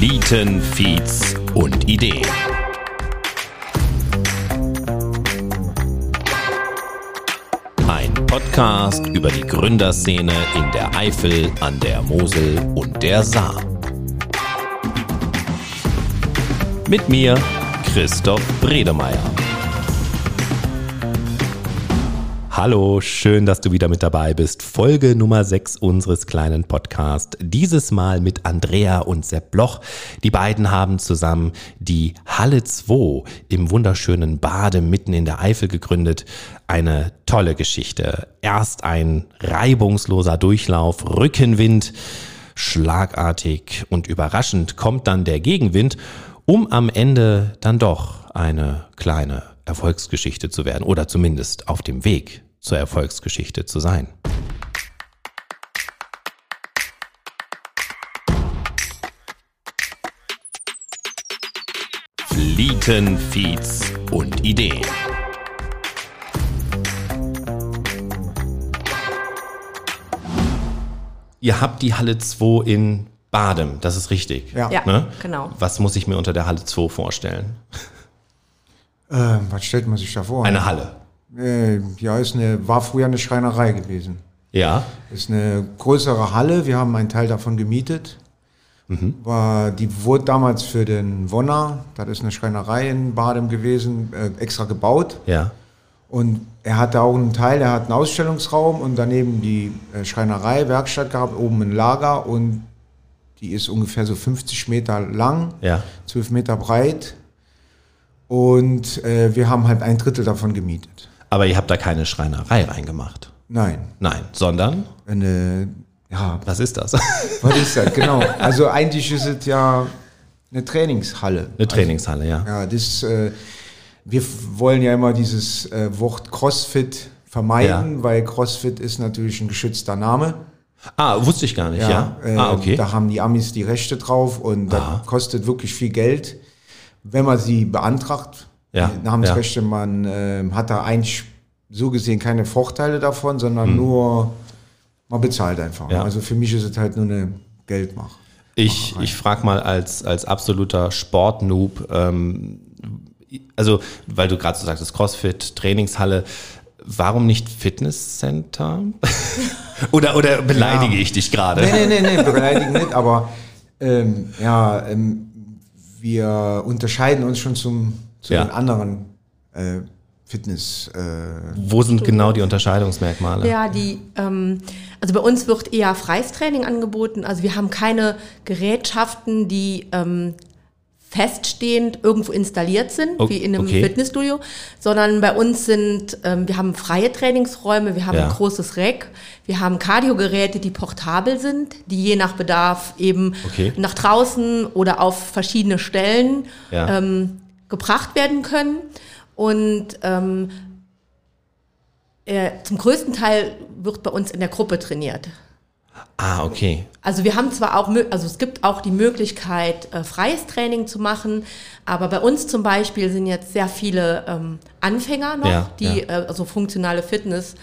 Eliten, Feeds und Ideen. Ein Podcast über die Gründerszene in der Eifel, an der Mosel und der Saar. Mit mir, Christoph Bredemeier. Hallo, schön, dass du wieder mit dabei bist. Folge Nummer 6 unseres kleinen Podcasts. Dieses Mal mit Andrea und Sepp Bloch. Die beiden haben zusammen die Halle 2 im wunderschönen Bade mitten in der Eifel gegründet. Eine tolle Geschichte. Erst ein reibungsloser Durchlauf, Rückenwind. Schlagartig und überraschend kommt dann der Gegenwind, um am Ende dann doch eine kleine Erfolgsgeschichte zu werden oder zumindest auf dem Weg zur Erfolgsgeschichte zu sein. Flieten, Feeds und Ideen. Ihr habt die Halle 2 in Badem, das ist richtig. Ja, Ja, Ne? genau. Was muss ich mir unter der Halle 2 vorstellen? Äh, was stellt man sich da vor? Eine Halle. Äh, ja, ist eine, war früher eine Schreinerei gewesen. Ja. Ist eine größere Halle. Wir haben einen Teil davon gemietet. War, die wurde damals für den Wonner, das ist eine Schreinerei in Badem gewesen, äh, extra gebaut. Ja. Und er hatte auch einen Teil, er hat einen Ausstellungsraum und daneben die äh, Schreinerei, Werkstatt gehabt, oben ein Lager und die ist ungefähr so 50 Meter lang, Ja. 12 Meter breit. Und äh, wir haben halt ein Drittel davon gemietet. Aber ihr habt da keine Schreinerei reingemacht. Nein, Nein, sondern, eine, ja, was ist das? was ist das? Genau. Also eigentlich ist es ja eine Trainingshalle. Eine Trainingshalle, ja. Ja, das, äh, wir wollen ja immer dieses äh, Wort CrossFit vermeiden, weil CrossFit ist natürlich ein geschützter Name. Ah, wusste ich gar nicht, ja. äh, ah, okay. Da haben die Amis die Rechte drauf und das Ah. kostet wirklich viel Geld, wenn man sie beantragt. Ja, Namensrechte, man äh, hat da eigentlich so gesehen keine Vorteile davon, sondern nur, man bezahlt einfach. Hm. Ja. Also für mich ist es halt nur eine Geldmache. Ich, ich frage mal als, als absoluter Sportnoob, ähm, also weil du gerade so sagtest, CrossFit, Trainingshalle, warum nicht Fitnesscenter? oder, oder beleidige Ja. ich dich gerade? Nee, nee, nee, nee, beleidigen nicht, aber ähm, ja, ähm, wir unterscheiden uns schon zum, zu Ja. den anderen äh, Fitness. Äh, Wo sind genau die Unterscheidungsmerkmale? Ja, die, ähm, also bei uns wird eher freies Training angeboten. Also wir haben keine Gerätschaften, die ähm, feststehend irgendwo installiert sind, O- wie in einem okay. Fitnessstudio, sondern bei uns sind, ähm, wir haben freie Trainingsräume, wir haben Ja. ein großes Rack, wir haben Kardiogeräte, die portabel sind, die je nach Bedarf eben Okay. nach draußen oder auf verschiedene Stellen Ja. ähm, gebracht werden können. Und ähm, äh, zum größten Teil wird bei uns in der Gruppe trainiert. Ah, okay. Also wir haben zwar auch, also es gibt auch die Möglichkeit, äh, freies Training zu machen, aber bei uns zum Beispiel sind jetzt sehr viele ähm, Anfänger noch, Ja, die ja. Äh, also funktionale Fitness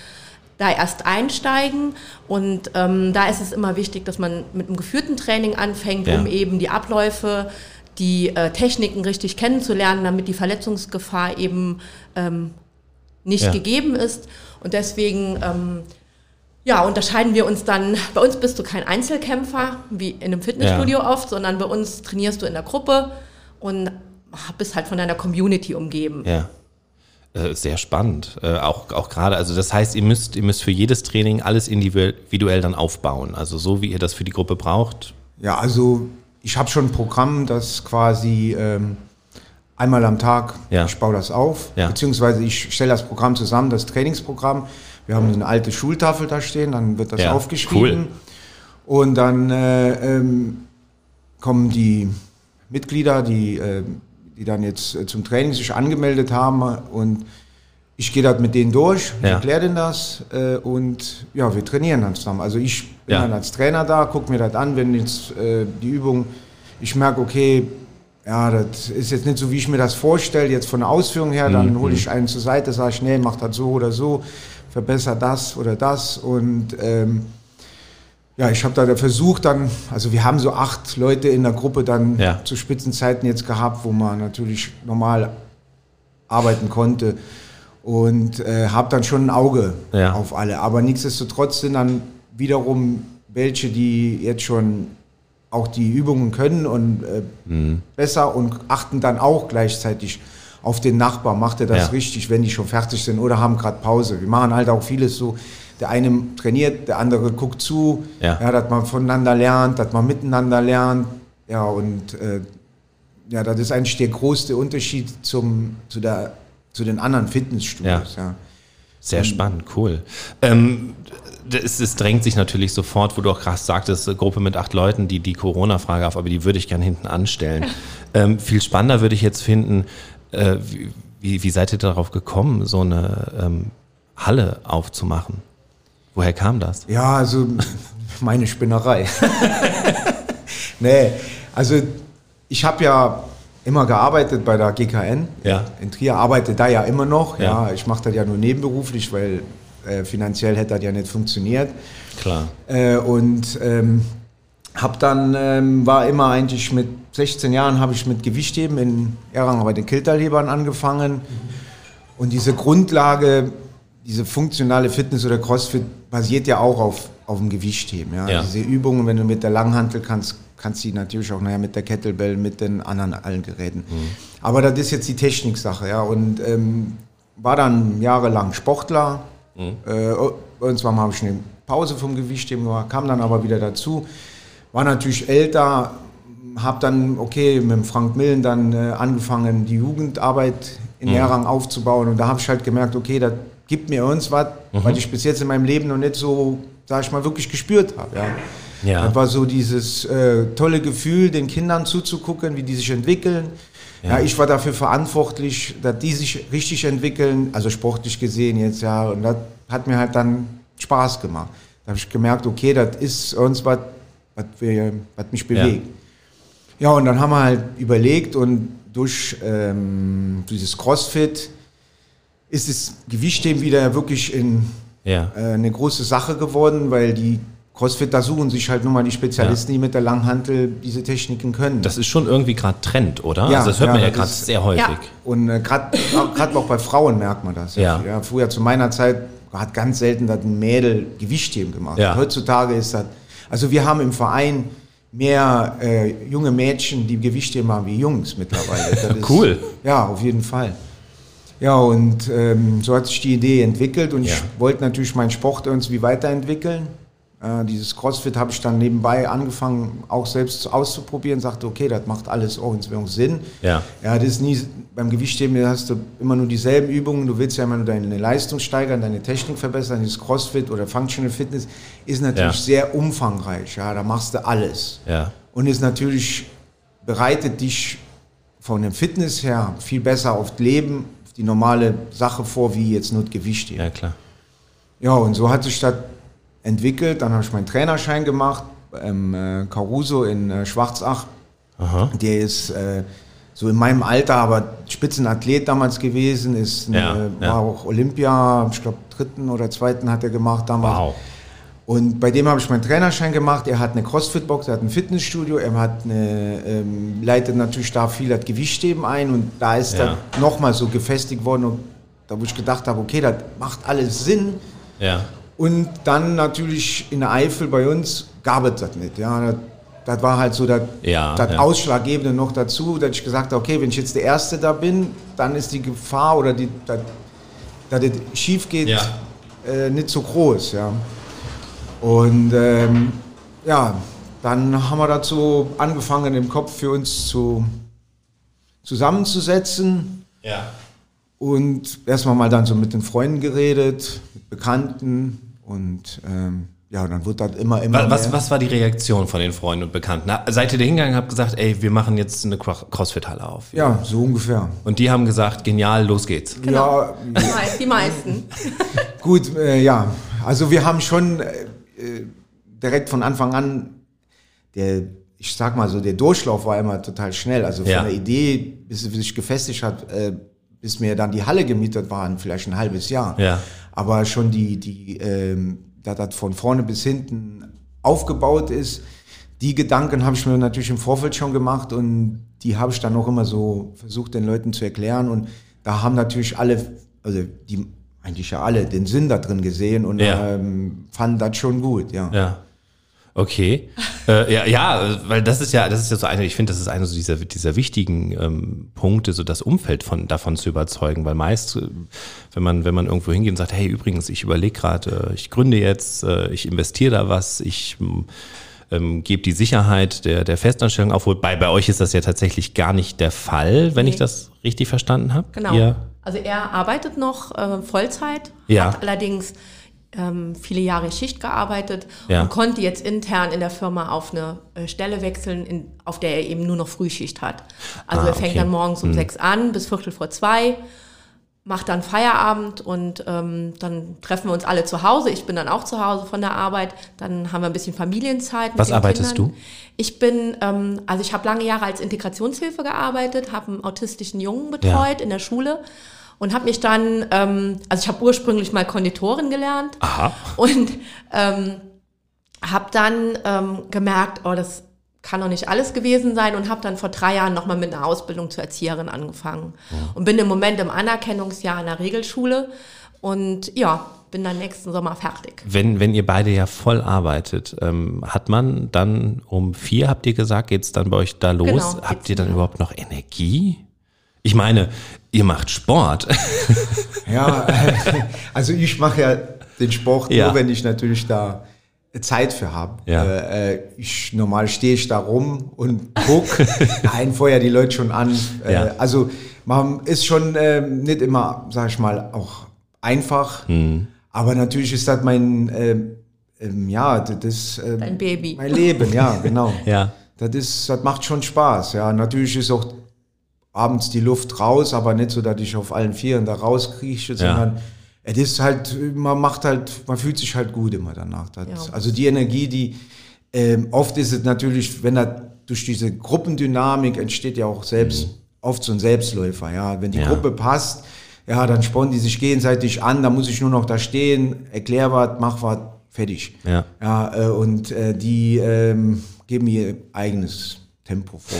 da erst einsteigen und ähm, da ist es immer wichtig, dass man mit einem geführten Training anfängt, Ja. um eben die Abläufe, die äh, Techniken richtig kennenzulernen, damit die Verletzungsgefahr eben ähm, nicht Ja. gegeben ist und deswegen ähm, ja, unterscheiden wir uns dann. Bei uns bist du kein Einzelkämpfer, wie in einem Fitnessstudio oft, sondern bei uns trainierst du in der Gruppe und bist halt von deiner Community umgeben. Ja. Äh, Sehr spannend. Äh, Auch, auch gerade, also das heißt, ihr müsst, ihr müsst für jedes Training alles individuell dann aufbauen. Also so wie ihr das für die Gruppe braucht. ja, also ich habe schon ein Programm, das quasi ähm, einmal am Tag, Ja. ich baue das auf, Ja. beziehungsweise ich stelle das Programm zusammen, das Trainingsprogramm. Wir haben eine alte Schultafel da stehen, dann wird das Ja, aufgeschrieben. Und dann äh, ähm, kommen die Mitglieder, die, äh, die dann jetzt äh, zum Training sich angemeldet haben und ich gehe das mit denen durch, ich Ja. erkläre denen das äh, und ja, wir trainieren dann zusammen. Also ich bin Ja. dann als Trainer da, gucke mir das an, wenn jetzt äh, die Übung, ich merke, okay, ja, das ist jetzt nicht so, wie ich mir das vorstelle, jetzt von der Ausführung her, dann hole ich einen zur Seite, sage ich, nee, mach das so oder so, verbessere das oder das und ähm, ja, ich habe da versucht dann, also wir haben so acht Leute in der Gruppe dann Ja. zu Spitzenzeiten jetzt gehabt, wo man natürlich normal arbeiten konnte und äh, habe dann schon ein Auge Ja. auf alle. Aber nichtsdestotrotz sind dann wiederum welche, die jetzt schon auch die Übungen können und äh, Mhm. besser und achten dann auch gleichzeitig auf den Nachbar. Macht er das Ja. richtig, wenn die schon fertig sind oder haben gerade Pause? Wir machen halt auch vieles so. Der eine trainiert, der andere guckt zu, Ja. dass man voneinander lernt, dass man miteinander lernt. Ja, und äh, ja, das ist eigentlich der größte Unterschied zum, zu, der, zu den anderen Fitnessstudios. Ja. Sehr spannend, cool. Ähm, es, es drängt sich natürlich sofort, wo du auch gerade sagtest, eine Gruppe mit acht Leuten, die die Corona-Frage auf, aber die würde ich gern hinten anstellen. ähm, viel spannender würde ich jetzt finden, äh, wie, wie, wie seid ihr darauf gekommen, so eine ähm, Halle aufzumachen? Woher kam das? Ja, also meine Spinnerei. nee, also ich habe ja immer gearbeitet bei der GKN Ja. in Trier, arbeite da ja immer noch. Ja. Ja, ich mache das ja nur nebenberuflich, weil äh, finanziell hätte das ja nicht funktioniert. Klar. Äh, und ähm, hab dann ähm, war immer eigentlich mit 16 Jahren habe ich mit Gewichtheben in Errang bei den Kilterlebern angefangen und diese Grundlage diese funktionale Fitness oder Crossfit basiert ja auch auf auf dem Gewichtheben ja? Ja. diese Übungen wenn du mit der Langhantel kannst kannst du die natürlich auch nachher mit der Kettlebell mit den anderen allen Geräten aber das ist jetzt die Techniksache ja und ähm, war dann jahrelang Sportler äh, irgendwann habe ich eine Pause vom Gewichtheben gemacht, kam dann aber wieder dazu. War natürlich älter, habe dann, okay, mit Frank Millen dann äh, angefangen, die Jugendarbeit in Lehrrang aufzubauen. Und da habe ich halt gemerkt, okay, das gibt mir uns was, weil ich bis jetzt in meinem Leben noch nicht so, sag ich mal, wirklich gespürt habe. Ja. Ja. Das war so dieses äh, tolle Gefühl, den Kindern zuzugucken, wie die sich entwickeln. Ja. ich war dafür verantwortlich, dass die sich richtig entwickeln, also sportlich gesehen jetzt, ja. Und das hat mir halt dann Spaß gemacht. Da habe ich gemerkt, okay, das ist uns was, was, wir- was mich bewegt. Ja. und dann haben wir halt überlegt und durch ähm, dieses CrossFit ist das Gewichtheben wieder wirklich in Ja. äh, eine große Sache geworden, weil die Crossfitter suchen sich halt nun mal die Spezialisten, die mit der Langhantel diese Techniken können. Das ist schon irgendwie gerade Trend, oder? Ja, also das hört ja, man ja gerade sehr häufig. Ja. Und äh, gerade auch bei Frauen merkt man das. Ja. ja. Früher zu meiner Zeit hat ganz selten das ein Mädel Gewichtheben gemacht. Ja. Heutzutage ist das, also wir haben im Verein mehr äh, junge Mädchen, die Gewichtheben haben, wie Jungs mittlerweile. Das ist- Cool. Ja, auf jeden Fall. Ja, und ähm, so hat sich die Idee entwickelt und Ja. ich wollte natürlich meinen Sport irgendwie weiterentwickeln. Äh, dieses CrossFit habe ich dann nebenbei angefangen, auch selbst auszuprobieren, sagte, okay, das macht alles orientierung Sinn. Ja. Ja, das ist nie, beim Gewichtheben hast du immer nur dieselben Übungen, du willst ja immer nur deine Leistung steigern, deine Technik verbessern, dieses CrossFit oder Functional Fitness ist natürlich Ja. sehr umfangreich, ja, da machst du alles. Ja. Und ist natürlich, bereitet dich von dem Fitness her viel besser auf das Leben, auf die normale Sache vor, wie jetzt nur das Gewichtheben. Ja, klar. Ja, und so hat sich das entwickelt. Dann habe ich meinen Trainerschein gemacht beim äh, Caruso in äh, Schwarzach. Aha. Der ist äh, so in meinem Alter, aber Spitzenathlet damals gewesen, ist ein, Ja, äh, ja. war auch Olympia, ich glaube dritten oder zweiten hat er gemacht damals. Wow. Und bei dem habe ich meinen Trainerschein gemacht. Er hat eine Crossfit-Box, er hat ein Fitnessstudio, er hat eine, ähm, leitet natürlich da viel das Gewichtheben ein und da ist Ja. das nochmal so gefestigt worden, und da wo ich gedacht habe, okay, das macht alles Sinn. Ja. Und dann natürlich in der Eifel bei uns gab es das nicht. Ja, das, das war halt so das, Ja, das ja. Ausschlaggebende noch dazu, dass ich gesagt habe, okay, wenn ich jetzt der Erste da bin, dann ist die Gefahr oder die, dass, dass es schief geht, Ja. äh, nicht so groß. Ja. Und ähm, ja, dann haben wir dazu angefangen, im Kopf für uns zu, zusammenzusetzen. Ja. Und erstmal mal dann so mit den Freunden geredet, mit Bekannten und ähm, ja, dann wird das immer, immer Was, was, mehr. was war die Reaktion von den Freunden und Bekannten? Na, seid ihr da hingegangen und habt gesagt, ey, wir machen jetzt eine Cro- Crossfit-Halle auf? Ja, so ungefähr. Und die haben gesagt, genial, los geht's. Ja, Die mei- Die meisten. gut, äh, ja. Also wir haben schon äh, äh, direkt von Anfang an, der, ich sag mal so, der Durchlauf war immer total schnell. Also von Ja. der Idee, bis es sich gefestigt hat, äh, bis mir dann die Halle gemietet waren, vielleicht ein halbes Jahr. Ja. Aber schon die, die, ähm, dass das von vorne bis hinten aufgebaut ist. Die Gedanken habe ich mir natürlich im Vorfeld schon gemacht und die habe ich dann auch immer so versucht, den Leuten zu erklären. Und da haben natürlich alle, also die eigentlich ja alle, den Sinn da drin gesehen und Ja. ähm, fanden das schon gut, ja. Ja. Okay. äh, ja, ja, weil das ist ja, das ist ja so eine, ich finde, das ist einer so dieser, dieser wichtigen ähm, Punkte, so das Umfeld von, davon zu überzeugen, weil meist, äh, wenn man, wenn man irgendwo hingeht und sagt, hey, übrigens, ich überlege gerade, äh, ich gründe jetzt, äh, ich investiere da was, ich ähm, gebe die Sicherheit der, der Festanstellung auf, wobei bei euch ist das ja tatsächlich gar nicht der Fall, wenn ich Nee. das richtig verstanden habe. Genau. Ihr, Also er arbeitet noch äh, Vollzeit, Ja. hat allerdings ähm, viele Jahre Schicht gearbeitet Ja. und konnte jetzt intern in der Firma auf eine äh, Stelle wechseln, in, auf der er eben nur noch Frühschicht hat. Also Ah, er fängt okay. dann morgens um sechs an bis Viertel vor zwei, macht dann Feierabend und ähm, dann treffen wir uns alle zu Hause. Ich bin dann auch zu Hause von der Arbeit. Dann haben wir ein bisschen Familienzeit. Was arbeitest Kindern. du? Ich bin, ähm, also ich habe lange Jahre als Integrationshilfe gearbeitet, habe einen autistischen Jungen betreut in der Schule und habe mich dann, ähm, also ich habe ursprünglich mal Konditorin gelernt aha. und ähm, habe dann ähm, gemerkt, oh, das kann doch nicht alles gewesen sein und habe dann vor drei Jahren nochmal mit einer Ausbildung zur Erzieherin angefangen und bin im Moment im Anerkennungsjahr in der Regelschule und ja, bin dann nächsten Sommer fertig. Wenn, wenn ihr beide ja voll arbeitet, ähm, hat man dann um vier, habt ihr gesagt, geht's dann bei euch da los? Genau, habt ihr dann. überhaupt noch Energie? Ich meine, ihr macht Sport. Ja, also ich mache ja den Sport Ja. nur, wenn ich natürlich da Zeit für habe. Ja. Äh, äh, ich, normal stehe ich da rum und guck, nein, vorher die Leute schon an. Äh, Ja. Also man ist schon ähm, nicht immer, sag ich mal, auch einfach. Hm. Aber natürlich ist das mein, ähm, ähm, ja, das ist ähm, Dein Baby. mein Leben, ja, genau. Ja. Das ist, das macht schon Spaß. Ja, natürlich ist auch abends die Luft raus, aber nicht so, dass ich auf allen Vieren da rauskrieche, sondern es ist halt, man macht halt, man fühlt sich halt gut immer danach. Das, Ja. Also die Energie, die ähm, oft ist es natürlich, wenn er durch diese Gruppendynamik entsteht ja auch selbst oft so ein Selbstläufer. Ja, wenn die Mhm. Ja. Gruppe passt, ja, dann spornen die sich gegenseitig an. Da muss ich nur noch da stehen, erklär was, mach was, fertig. Ja. Ja, äh, und äh, die ähm, geben ihr eigenes Tempo vor.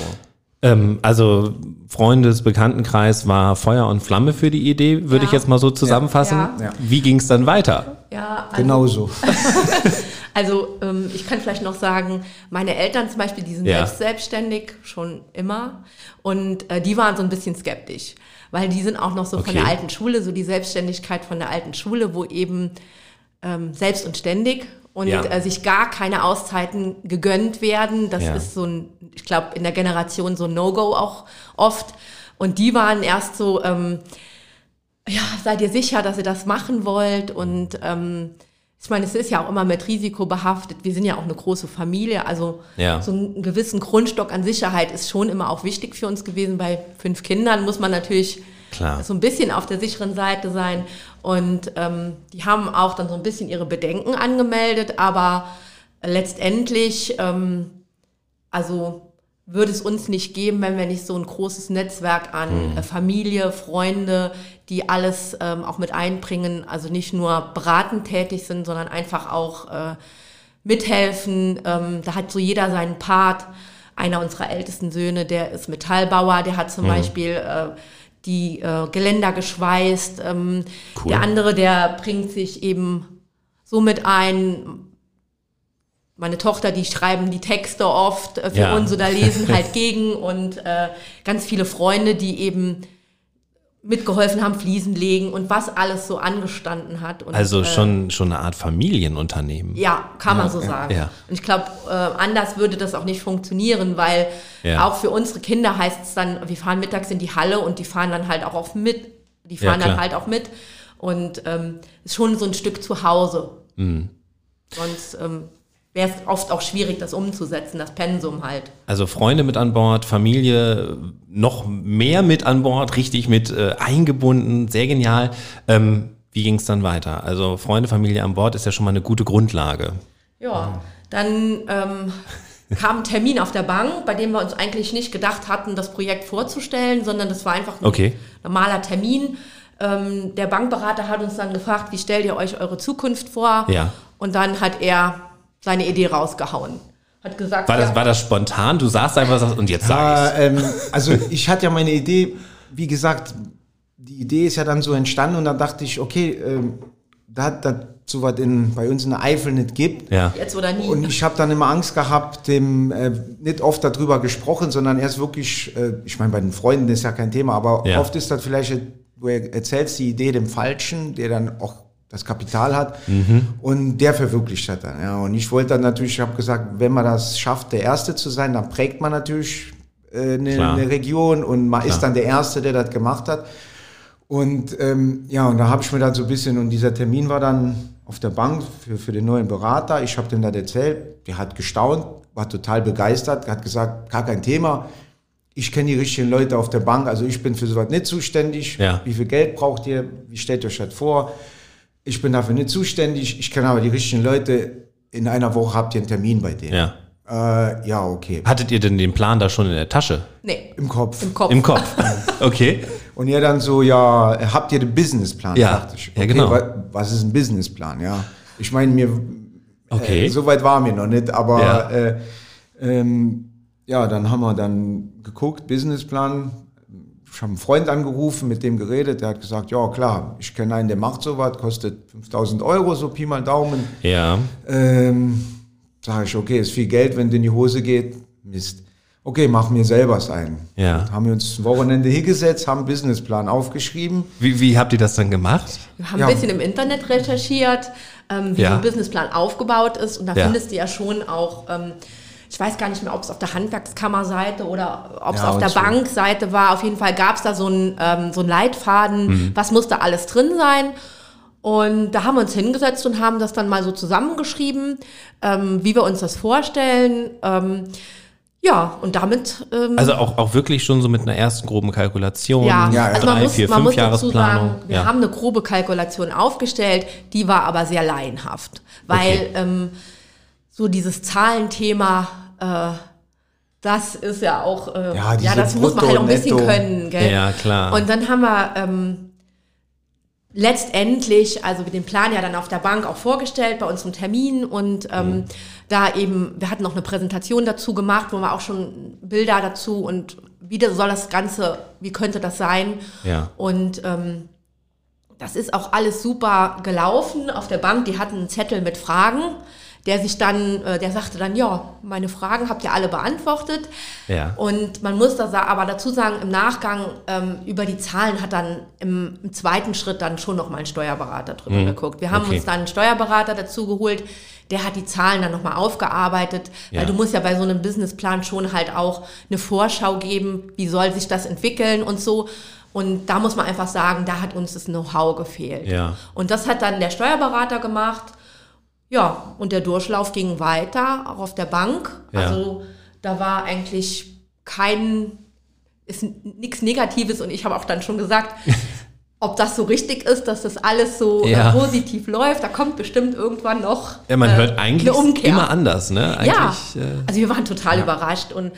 Ähm, also Freundes, Bekanntenkreis war Feuer und Flamme für die Idee, würde Ja. ich jetzt mal so zusammenfassen. Ja. Ja. Wie ging's dann weiter? Ja, also, Genauso. Also ähm, ich kann vielleicht noch sagen, meine Eltern zum Beispiel, die sind Ja. selbst selbstständig, schon immer. Und äh, die waren so ein bisschen skeptisch, weil die sind auch noch so von Okay. der alten Schule, so die Selbstständigkeit von der alten Schule, wo eben ähm, selbst und ständig und Ja. äh, sich gar keine Auszeiten gegönnt werden. Das Ja. ist so ein, ich glaube, in der Generation so ein No-Go auch oft. Und die waren erst so, ähm, ja, seid ihr sicher, dass ihr das machen wollt? Und ähm, ich meine, es ist ja auch immer mit Risiko behaftet. Wir sind ja auch eine große Familie. Also Ja. so einen gewissen Grundstock an Sicherheit ist schon immer auch wichtig für uns gewesen. Bei fünf Kindern muss man natürlich Klar. so ein bisschen auf der sicheren Seite sein. Und ähm, die haben auch dann so ein bisschen ihre Bedenken angemeldet, aber letztendlich, ähm, also würde es uns nicht geben, wenn wir nicht so ein großes Netzwerk an äh, Familie, Freunde, die alles ähm, auch mit einbringen, also nicht nur beratend tätig sind, sondern einfach auch äh, mithelfen. Ähm, da hat so jeder seinen Part. Einer unserer ältesten Söhne, der ist Metallbauer, der hat zum Beispiel äh, die äh, Geländer geschweißt. Ähm, Cool. Der andere, der bringt sich eben so mit ein. Meine Tochter, die schreiben die Texte oft äh, für Ja. uns oder lesen halt gegen und äh, ganz viele Freunde, die eben mitgeholfen haben, Fliesen legen und was alles so angestanden hat. Und, Also äh, schon, schon eine Art Familienunternehmen. ja, kann man so sagen. ja. Und ich glaube, äh, anders würde das auch nicht funktionieren, weil Ja. auch für unsere Kinder heißt es dann, wir fahren mittags in die Halle und die fahren dann halt auch auf mit. Die Ja, fahren dann halt auch mit. Und ähm, ist schon so ein Stück zu Hause. Mhm. Sonst ähm, wäre es oft auch schwierig, das umzusetzen, das Pensum halt. Also Freunde mit an Bord, Familie noch mehr mit an Bord, richtig mit äh, eingebunden, sehr genial. Ähm, wie ging es dann weiter? Also Freunde, Familie an Bord ist ja schon mal eine gute Grundlage. Ja, dann ähm, kam ein Termin auf der Bank, bei dem wir uns eigentlich nicht gedacht hatten, das Projekt vorzustellen, sondern das war einfach ein Okay. normaler Termin. Ähm, der Bankberater hat uns dann gefragt, wie stellt ihr euch eure Zukunft vor? Ja. Und dann hat er seine Idee rausgehauen. Hat gesagt, War das, ja, war das spontan? Du sagst einfach und jetzt sag Ja, ich's. ähm, also ich hatte ja meine Idee, wie gesagt, die Idee ist ja dann so entstanden und dann dachte ich, okay, ähm, da da so was in, bei uns in der Eifel nicht gibt. Ja. jetzt oder nie. Und ich habe dann immer Angst gehabt, dem äh, nicht oft darüber gesprochen, sondern erst wirklich, äh, ich meine, bei den Freunden ist ja kein Thema, aber Ja. oft ist das vielleicht, du erzählst die Idee dem Falschen, der dann auch das Kapital hat und der verwirklicht das dann. Ja. Und ich wollte dann natürlich, ich habe gesagt, wenn man das schafft, der Erste zu sein, dann prägt man natürlich äh, eine, Klar. eine Region und man ist dann der Erste, der das gemacht hat. Und ähm, ja, und da habe ich mir dann so ein bisschen, und dieser Termin war dann auf der Bank für, für den neuen Berater. Ich habe dem das erzählt, der hat gestaunt, war total begeistert, hat gesagt, gar kein Thema. Ich kenne die richtigen Leute auf der Bank, also ich bin für sowas nicht zuständig. Ja. Wie viel Geld braucht ihr? Wie stellt ihr euch das vor? Ich bin dafür nicht zuständig. Ich kenne aber die richtigen Leute. In einer Woche habt ihr einen Termin bei denen. Ja. Äh, ja, okay. Hattet ihr denn den Plan da schon in der Tasche? nee, Im Kopf. im Kopf. Im Kopf. Okay. Und er dann so, ja, habt ihr den Businessplan? Ja, Dachte ich, ja, genau. wa- was ist ein Businessplan? Ja, ich meine, mir, Okay. äh, so weit war mir noch nicht, aber Ja. äh, ähm, ja, dann haben wir dann geguckt, Businessplan. Ich habe einen Freund angerufen, mit dem geredet, der hat gesagt, ja klar, ich kenne einen, der macht sowas, kostet 5000 Euro, so Pi mal Daumen. Ja. Ähm, sage ich, okay, ist viel Geld, wenn es in die Hose geht. Mist. Okay, mach mir selber ein. Ja. Haben wir uns ein Wochenende hingesetzt, haben einen Businessplan aufgeschrieben. Wie, wie habt ihr das dann gemacht? Wir haben Ja. ein bisschen im Internet recherchiert, ähm, wie Ja. so ein Businessplan aufgebaut ist. Und da Ja. findest du ja schon auch, ähm, ich weiß gar nicht mehr, ob es auf der Handwerkskammerseite oder ob es Ja, auf der so. Bankseite war. Auf jeden Fall gab es da so einen ähm, so einen Leitfaden, Mhm. was musste alles drin sein. Und da haben wir uns hingesetzt und haben das dann mal so zusammengeschrieben, ähm, wie wir uns das vorstellen. Ähm, ja, und damit ähm, Also auch, auch wirklich schon so mit einer ersten groben Kalkulation. ja, Ja, ja. also man drei, muss, vier, man fünf muss dazu Jahresplanung. sagen, wir ja. haben eine grobe Kalkulation aufgestellt, die war aber sehr laienhaft, weil Okay. ähm, so dieses Zahlenthema, äh, das ist ja auch, äh, Ja, ja, das muss man Brutto- halt auch ein bisschen Netto. können, gell? Ja, klar. Und dann haben wir ähm, letztendlich, also den Plan ja dann auf der Bank auch vorgestellt bei unserem Termin und ähm, Mhm. da eben, wir hatten noch eine Präsentation dazu gemacht, wo wir auch schon Bilder dazu und wie das soll das Ganze, wie könnte das sein? Ja. Und ähm, das ist auch alles super gelaufen auf der Bank. Die hatten einen Zettel mit Fragen, der sich dann, äh, der sagte dann, ja, meine Fragen habt ihr alle beantwortet. Ja. Und man muss da aber dazu sagen, im Nachgang ähm, über die Zahlen hat dann im, im zweiten Schritt dann schon nochmal ein Steuerberater drüber geguckt. Wir haben Mhm. Okay. uns dann einen Steuerberater dazu geholt, der hat die Zahlen dann nochmal aufgearbeitet, Ja. weil du musst ja bei so einem Businessplan schon halt auch eine Vorschau geben, wie soll sich das entwickeln und so. Und da muss man einfach sagen, da hat uns das Know-how gefehlt. Ja. Und das hat dann der Steuerberater gemacht. Ja, und der Durchlauf ging weiter, auch auf der Bank. Ja. Also da war eigentlich kein, ist nichts Negatives und ich habe auch dann schon gesagt, ob das so richtig ist, dass das alles so Ja. äh, positiv läuft. Da kommt bestimmt irgendwann noch Ja, man äh, hört eigentlich eine Umkehr. immer anders, ne? Eigentlich, ja, äh, also wir waren total überrascht und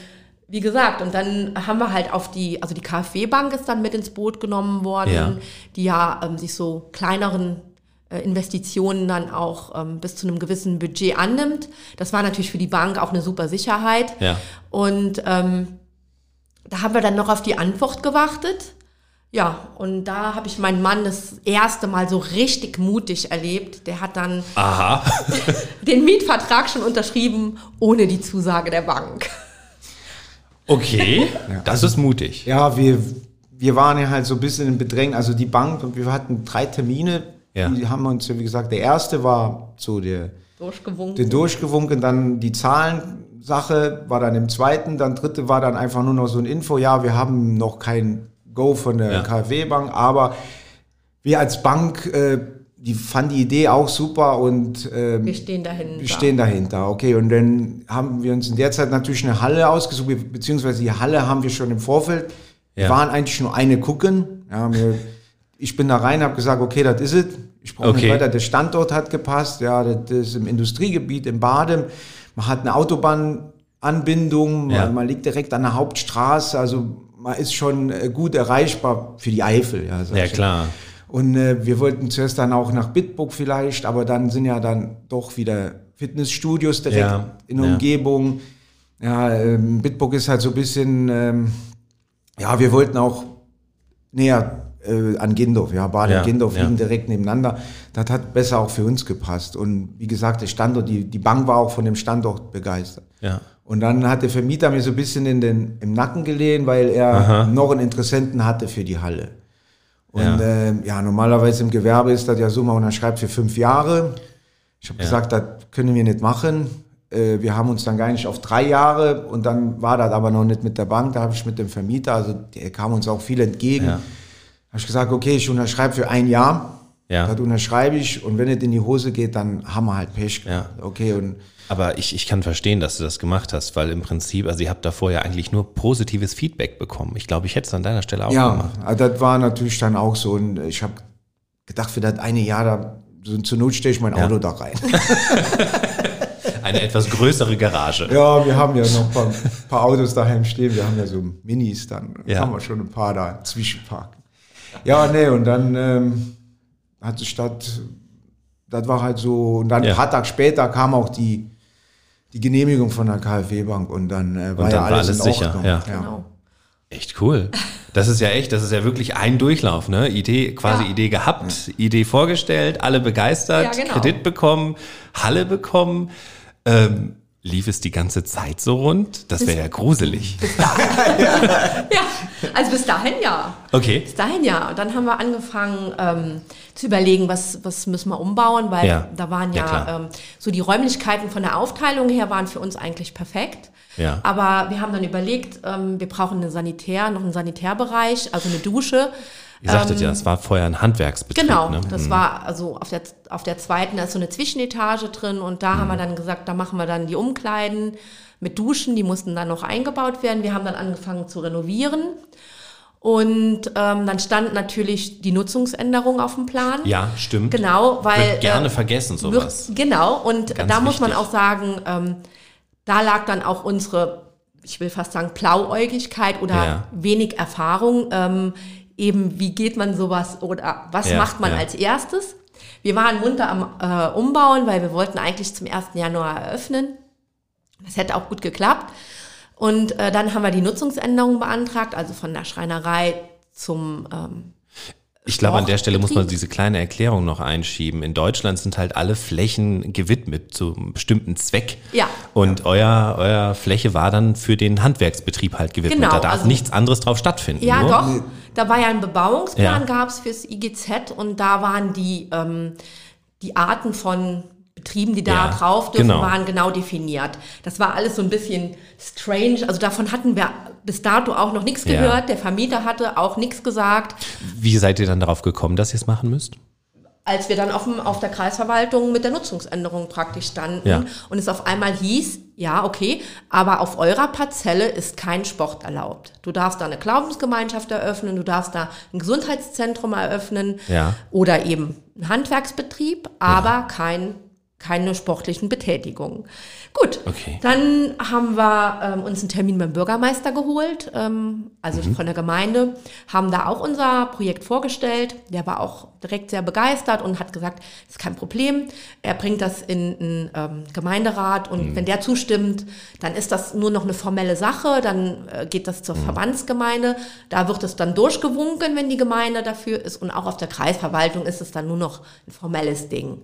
wie gesagt, und dann haben wir halt auf die, also die KfW-Bank ist dann mit ins Boot genommen worden, Ja. die ja ähm, sich so kleineren Investitionen dann auch ähm, bis zu einem gewissen Budget annimmt. Das war natürlich für die Bank auch eine super Sicherheit. Ja. Und ähm, da haben wir dann noch auf die Antwort gewartet. Ja, und da habe ich meinen Mann das erste Mal so richtig mutig erlebt. Der hat dann aha. den Mietvertrag schon unterschrieben, ohne die Zusage der Bank. Okay, das ist mutig. Ja, wir, wir waren ja halt so ein bisschen im Bedrängen. Also die Bank, und wir hatten drei Termine. Ja. Die haben uns, ja, wie gesagt, der erste war so der, Durchgewunken. den durchgewunken, dann die Zahlensache war dann im zweiten, dann dritte war dann einfach nur noch so ein Info, ja, wir haben noch kein Go von der Ja. KfW-Bank, aber wir als Bank, äh, die fanden die Idee auch super und ähm, Wir stehen dahinter. wir stehen dahinter, okay. Und dann haben wir uns in der Zeit natürlich eine Halle ausgesucht, beziehungsweise die Halle haben wir schon im Vorfeld. Ja. Wir waren eigentlich nur eine gucken. Ja, wir, ich bin da rein, habe gesagt, okay, das ist es. Ich brauche Okay. nicht weiter. Der Standort hat gepasst. Ja, das ist im Industriegebiet in Badem. Man hat eine Autobahnanbindung. Ja. Man, man liegt direkt an der Hauptstraße. Also man ist schon äh, gut erreichbar für die Eifel. Ja, Ja, klar. Und äh, wir wollten zuerst dann auch nach Bitburg vielleicht, aber dann sind ja dann doch wieder Fitnessstudios direkt Ja, in der ja. Umgebung. Ja, ähm, Bitburg ist halt so ein bisschen, ähm, ja, wir wollten auch näher äh, an Gindorf. Ja, Bad Ja, und Gindorf ja. liegen direkt nebeneinander. Das hat besser auch für uns gepasst. Und wie gesagt, der Standort, die, die Bank war auch von dem Standort begeistert. Ja. Und dann hat der Vermieter mir so ein bisschen in den, im Nacken gelehnt, weil er noch einen Interessenten hatte für die Halle. Und Ja. ja, ähm, ja normalerweise im Gewerbe ist das ja so, man unterschreibt für fünf Jahre. Ich habe gesagt, das können wir nicht machen. Äh, wir haben uns dann gar nicht auf drei Jahre und dann war das aber noch nicht mit der Bank, da habe ich mit dem Vermieter, also der kam uns auch viel entgegen. Ja. Habe ich gesagt, okay, ich unterschreibe für ein Jahr. Ja. Das unterschreibe ich und wenn es in die Hose geht, dann haben wir halt Pech. Ja. Okay, und Aber ich, ich kann verstehen, dass du das gemacht hast, weil im Prinzip, also ihr habt davor ja eigentlich nur positives Feedback bekommen. Ich glaube, ich hätte es an deiner Stelle auch Ja, gemacht. also das war natürlich dann auch so. Und ich habe gedacht, für das eine Jahr, da, so, zur Not stelle ich mein Ja. Auto da rein. Eine etwas größere Garage. ja, wir haben ja noch ein paar, paar Autos daheim stehen. Wir haben ja so Minis, dann Ja. haben wir schon ein paar da zwischenparken. Ja, nee, und dann ähm, hat sich das, das war halt so. Und dann Ja. ein paar Tage später kam auch die, die Genehmigung von der KfW-Bank und dann äh, war Und ja dann war alles, alles in sicher, Ordnung. ja. Genau. Echt cool. Das ist ja echt, das ist ja wirklich ein Durchlauf, ne? Idee, quasi Ja. Idee gehabt, Idee vorgestellt, alle begeistert, Ja, genau. Kredit bekommen, Halle bekommen. Ähm, lief es die ganze Zeit so rund? Das wäre ja gruselig. Ja, also bis dahin ja. Okay. Bis dahin ja. Und dann haben wir angefangen ähm, zu überlegen, was, was müssen wir umbauen, weil Ja. da waren Ja, ja, ähm, so die Räumlichkeiten von der Aufteilung her waren für uns eigentlich perfekt. Ja. Aber wir haben dann überlegt, ähm, wir brauchen einen Sanitär, noch einen Sanitärbereich, also eine Dusche. Ihr sagtet ja, es war vorher ein Handwerksbetrieb. Ähm, Genau, ne? das war also auf der, auf der zweiten, da ist so eine Zwischenetage drin und da Mhm. haben wir dann gesagt, da machen wir dann die Umkleiden mit Duschen, die mussten dann noch eingebaut werden. Wir haben dann angefangen zu renovieren und ähm, dann stand natürlich die Nutzungsänderung auf dem Plan. Ja, stimmt. Genau, weil Wird gerne äh, vergessen, sowas. wird, genau, und Ganz da muss man wichtig. auch sagen, ähm, da lag dann auch unsere, ich will fast sagen, Blauäugigkeit oder Ja. wenig Erfahrung. Ähm, eben, wie geht man sowas oder was Ja, macht man ja. als erstes? Wir waren munter am äh, Umbauen, weil wir wollten eigentlich zum 1. Januar eröffnen. Das hätte auch gut geklappt. Und äh, dann haben wir die Nutzungsänderung beantragt, also von der Schreinerei zum ähm, Ich glaube, an der Stelle muss man diese kleine Erklärung noch einschieben. In Deutschland sind halt alle Flächen gewidmet zu einem bestimmten Zweck. Ja. Und euer, euer Fläche war dann für den Handwerksbetrieb halt gewidmet. Genau, da darf also- nichts anderes drauf stattfinden. Ja, nur. doch. Da war ja ein Bebauungsplan, Ja. gab's fürs IGZ und da waren die, ähm, die Arten von Betrieben, die da Ja, drauf dürfen, genau. waren genau definiert. Das war alles so ein bisschen strange. Also davon hatten wir bis dato auch noch nichts Ja. gehört. Der Vermieter hatte auch nichts gesagt. Wie seid ihr dann darauf gekommen, dass ihr es machen müsst? als wir dann auf, dem, auf der Kreisverwaltung mit der Nutzungsänderung praktisch standen Ja. und es auf einmal hieß, ja, okay, aber auf eurer Parzelle ist kein Sport erlaubt. Du darfst da eine Glaubensgemeinschaft eröffnen, du darfst da ein Gesundheitszentrum eröffnen Ja. oder eben ein Handwerksbetrieb, aber kein, keine sportlichen Betätigungen. Gut, Okay. dann haben wir ähm, uns einen Termin beim Bürgermeister geholt, ähm, also Mhm. von der Gemeinde, haben da auch unser Projekt vorgestellt. Der war auch direkt sehr begeistert und hat gesagt, ist kein Problem. Er bringt das in einen ähm, Gemeinderat Mhm. und wenn der zustimmt, dann ist das nur noch eine formelle Sache, dann äh, geht das zur Mhm. Verbandsgemeinde. Da wird es dann durchgewunken, wenn die Gemeinde dafür ist und auch auf der Kreisverwaltung ist es dann nur noch ein formelles Ding.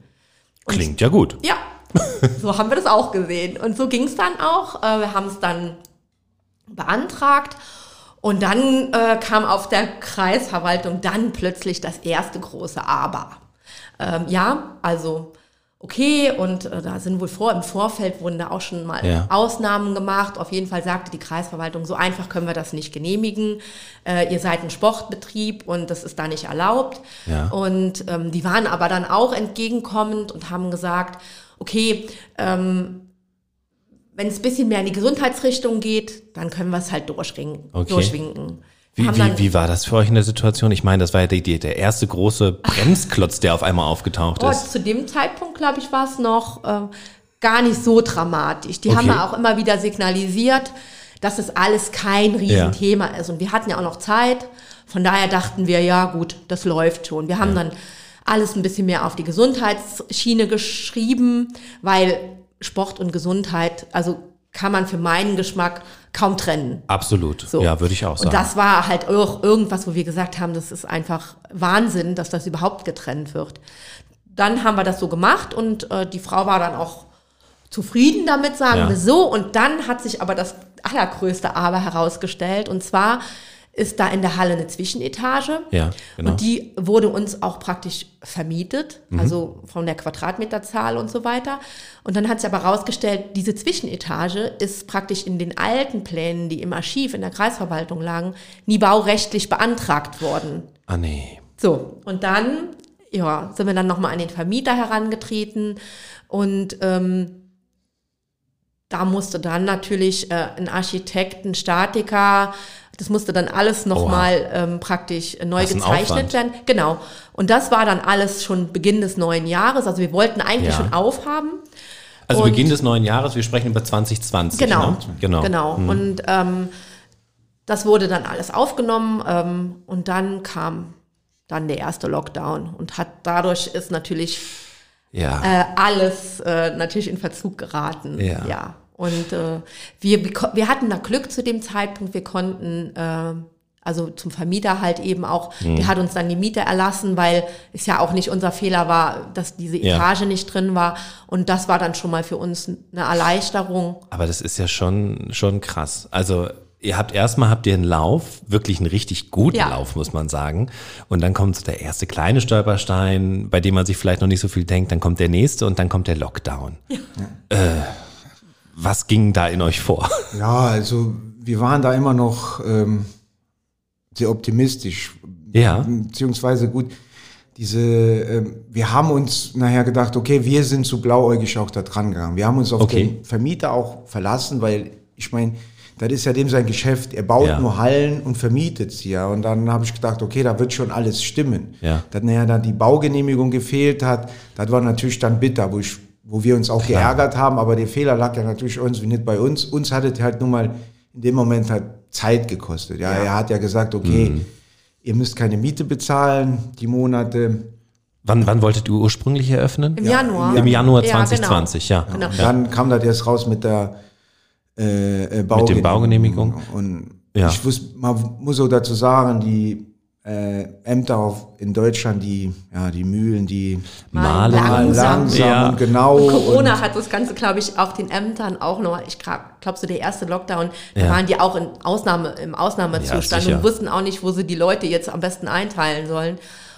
Klingt ja gut. Ja, so haben wir das auch gesehen. Und so ging es dann auch. Äh, wir haben es dann beantragt. Und dann äh, kam auf der Kreisverwaltung dann plötzlich das erste große Aber. Ähm, ja, also okay, und äh, da sind wohl vor, im Vorfeld wurden da auch schon mal Ja. Ausnahmen gemacht. Auf jeden Fall sagte die Kreisverwaltung, so einfach können wir das nicht genehmigen. Äh, ihr seid ein Sportbetrieb und das ist da nicht erlaubt. Ja. Und ähm, die waren aber dann auch entgegenkommend und haben gesagt, okay, ähm, wenn es ein bisschen mehr in die Gesundheitsrichtung geht, dann können wir es halt durchringen, Okay. durchwinken. Wie, haben wie, wie war das für euch in der Situation? Ich meine, das war ja die, die, der erste große Bremsklotz, der auf einmal aufgetaucht Oh, ist. zu dem Zeitpunkt, glaube ich, war es noch äh, gar nicht so dramatisch. Die haben Okay. wir auch immer wieder signalisiert, dass es alles kein Riesenthema ja. ist. Und wir hatten ja auch noch Zeit. Von daher dachten wir, ja gut, das läuft schon. Wir haben ja. dann alles ein bisschen mehr auf die Gesundheitsschiene geschrieben, weil Sport und Gesundheit, also kann man für meinen Geschmack kaum trennen. Absolut. So. Ja, würde ich auch sagen. Und das war halt auch irgendwas, wo wir gesagt haben, das ist einfach Wahnsinn, dass das überhaupt getrennt wird. Dann haben wir das so gemacht und äh, die Frau war dann auch zufrieden damit, sagen ja. wir so. Und dann hat sich aber das allergrößte Aber herausgestellt. Und zwar ist da in der Halle eine Zwischenetage. Ja, genau. Und die wurde uns auch praktisch vermietet, mhm. also von der Quadratmeterzahl und so weiter. Und dann hat sich aber herausgestellt, diese Zwischenetage ist praktisch in den alten Plänen, die im Archiv in der Kreisverwaltung lagen, nie baurechtlich beantragt worden. Ah, nee. So, und dann ja, sind wir dann nochmal an den Vermieter herangetreten und ähm, da musste dann natürlich äh, ein Architekt, ein Statiker, das musste dann alles nochmal ähm, praktisch neu gezeichnet werden. Genau. Und das war dann alles schon Beginn des neuen Jahres. Also wir wollten eigentlich ja. schon aufhaben. Also und Beginn des neuen Jahres, wir sprechen über 2020. Genau. Ne? Genau. genau. Hm. Und ähm, das wurde dann alles aufgenommen ähm, und dann kam dann der erste Lockdown und hat dadurch ist natürlich ja. äh, alles äh, natürlich in Verzug geraten. Ja. ja. Und äh, wir, wir hatten da Glück zu dem Zeitpunkt, wir konnten äh, also zum Vermieter halt eben auch, mhm. der hat uns dann die Miete erlassen, weil es ja auch nicht unser Fehler war, dass diese Etage ja. nicht drin war. Und das war dann schon mal für uns eine Erleichterung. Aber das ist ja schon, schon krass. Also ihr habt erstmal habt ihr einen Lauf, wirklich einen richtig guten ja. Lauf, muss man sagen. Und dann kommt so der erste kleine Stolperstein, bei dem man sich vielleicht noch nicht so viel denkt. Dann kommt der nächste und dann kommt der Lockdown. Ja. Äh, was ging da in euch vor? Ja, also wir waren da immer noch ähm, sehr optimistisch. Ja. Beziehungsweise gut, diese, ähm, wir haben uns nachher gedacht, okay, wir sind zu blauäugig auch da dran gegangen. Wir haben uns auf okay. den Vermieter auch verlassen, weil ich meine, das ist ja dem sein Geschäft. Er baut ja. nur Hallen und vermietet sie ja. Und dann habe ich gedacht, okay, da wird schon alles stimmen. Ja. Dass nachher dann die Baugenehmigung gefehlt hat, das war natürlich dann bitter, wo ich wo wir uns auch Klar. geärgert haben, aber der Fehler lag ja natürlich uns wie nicht bei uns. Uns hat es halt nun mal in dem Moment halt Zeit gekostet. Ja, ja. er hat ja gesagt, okay, mhm. ihr müsst keine Miete bezahlen, die Monate. Wann, wann wolltet ihr ursprünglich eröffnen? Im ja, Januar. Im Januar 2020, ja. Genau. ja. Genau. Dann kam das erst raus mit der äh, äh Baugenehmigung. Mit dem Baugenehmigung. Und ja. ich muss, man muss so dazu sagen, die äh, Ämter auf, in Deutschland, die, ja, die Mühlen, die malen langsam, langsam ja. und genau. Und Corona und hat das Ganze, glaube ich, auch den Ämtern auch noch, ich glaube, so der erste Lockdown, ja. da waren die auch in Ausnahme, im Ausnahmezustand ja, und wussten auch nicht, wo sie die Leute jetzt am besten einteilen sollen.